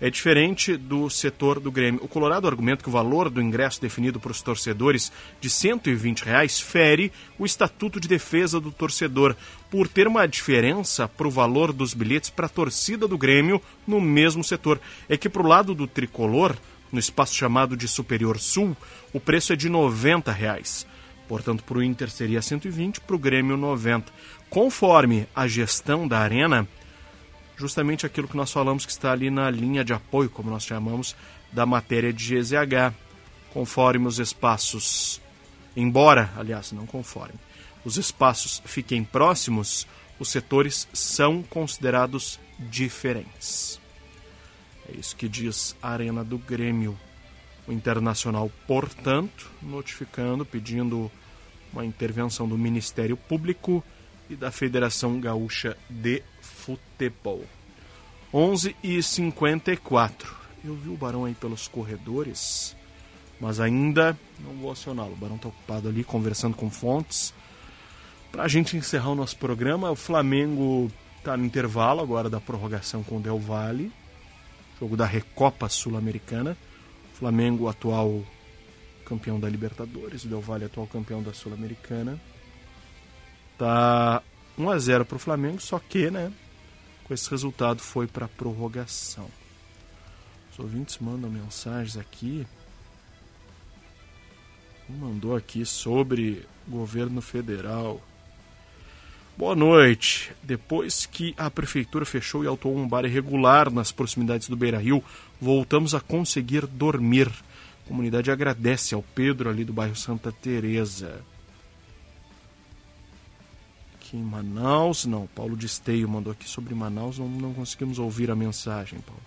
é diferente do setor do Grêmio. O Colorado argumenta que o valor do ingresso definido para os torcedores de 120 reais fere o Estatuto de Defesa do Torcedor, por ter uma diferença para o valor dos bilhetes para a torcida do Grêmio no mesmo setor. É que para o lado do tricolor, no espaço chamado de Superior Sul, o preço é de 90 reais. Portanto, para o Inter seria 120, para o Grêmio 90. Conforme a gestão da arena, justamente aquilo que nós falamos que está ali na linha de apoio, como nós chamamos, da matéria de GZH. Conforme os espaços, embora, aliás, não conforme, os espaços fiquem próximos, os setores são considerados diferentes. É isso que diz a Arena do Grêmio. O Internacional, portanto, notificando, pedindo uma intervenção do Ministério Público e da Federação Gaúcha de Futebol. 11 e 54. Eu vi o Barão aí pelos corredores, mas ainda não vou acioná-lo. O Barão está ocupado ali conversando com fontes. Para a gente encerrar o nosso programa, o Flamengo está no intervalo agora da prorrogação com o Del Valle, jogo da Recopa Sul-Americana. Flamengo, atual campeão da Libertadores, o Del Valle, atual campeão da Sul-Americana. Tá 1 a 0 para o Flamengo, só que, né, com esse resultado foi para prorrogação. Os ouvintes mandam mensagens aqui. Um mandou aqui sobre governo federal. Boa noite. Depois que a prefeitura fechou e autuou um bar irregular nas proximidades do Beira Rio, voltamos a conseguir dormir. A comunidade agradece ao Pedro ali do bairro Santa Teresa em Manaus. Não, Paulo de Esteio mandou aqui sobre Manaus. Não, não conseguimos ouvir a mensagem, Paulo.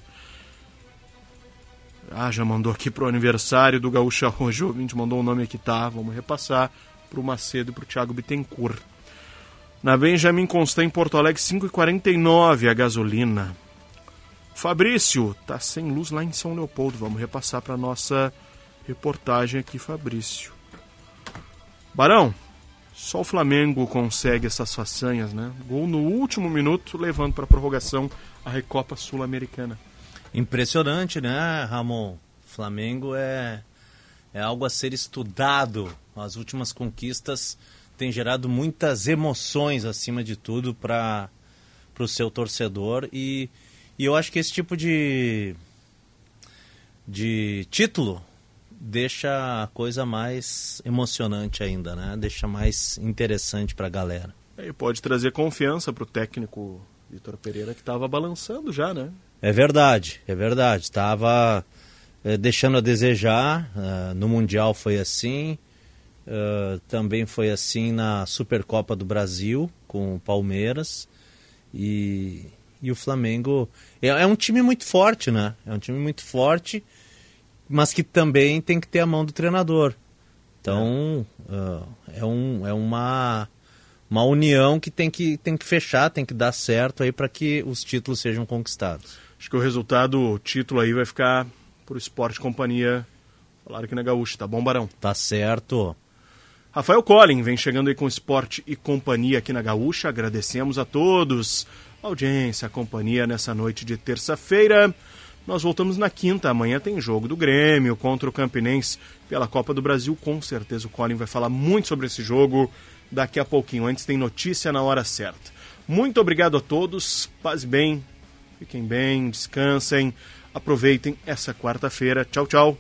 Ah, já mandou aqui pro aniversário do Gaúcha hoje. O ouvinte mandou o nome aqui, tá? Vamos repassar pro Macedo e pro Thiago Bittencourt. Na Benjamin Constant em Porto Alegre, 5,49 a gasolina. Fabrício, tá sem luz lá em São Leopoldo. Vamos repassar para nossa reportagem aqui, Fabrício. Barão, só o Flamengo consegue essas façanhas, né? Gol no último minuto, levando para a prorrogação a Recopa Sul-Americana. Impressionante, né, Ramon? Flamengo é, é algo a ser estudado. As últimas conquistas têm gerado muitas emoções, acima de tudo, para o seu torcedor. E, e eu acho que esse tipo de, de título deixa a coisa mais emocionante ainda, né? Deixa mais interessante para a galera. É, e pode trazer confiança para o técnico Vitor Pereira que estava balançando já, né? É verdade, é verdade. Estava é, deixando a desejar. Uh, no Mundial foi assim. Uh, também foi assim na Supercopa do Brasil com o Palmeiras. E, e o Flamengo é, é um time muito forte, né? É um time muito forte mas que também tem que ter a mão do treinador. Então, é, uh, é, um, é uma, uma união que tem, que tem que fechar, tem que dar certo aí para que os títulos sejam conquistados. Acho que o resultado, o título aí vai ficar por Esporte Companhia, falaram aqui na Gaúcha, tá bom, Barão? Tá certo. Rafael Collin vem chegando aí com Esporte e Companhia aqui na Gaúcha. Agradecemos a todos a audiência, a companhia nessa noite de terça-feira. Nós voltamos na quinta. Amanhã tem jogo do Grêmio contra o Campinense pela Copa do Brasil. Com certeza o Colin vai falar muito sobre esse jogo daqui a pouquinho. Antes tem notícia na hora certa. Muito obrigado a todos. Paz bem Fiquem bem, descansem, aproveitem essa quarta-feira. Tchau, tchau.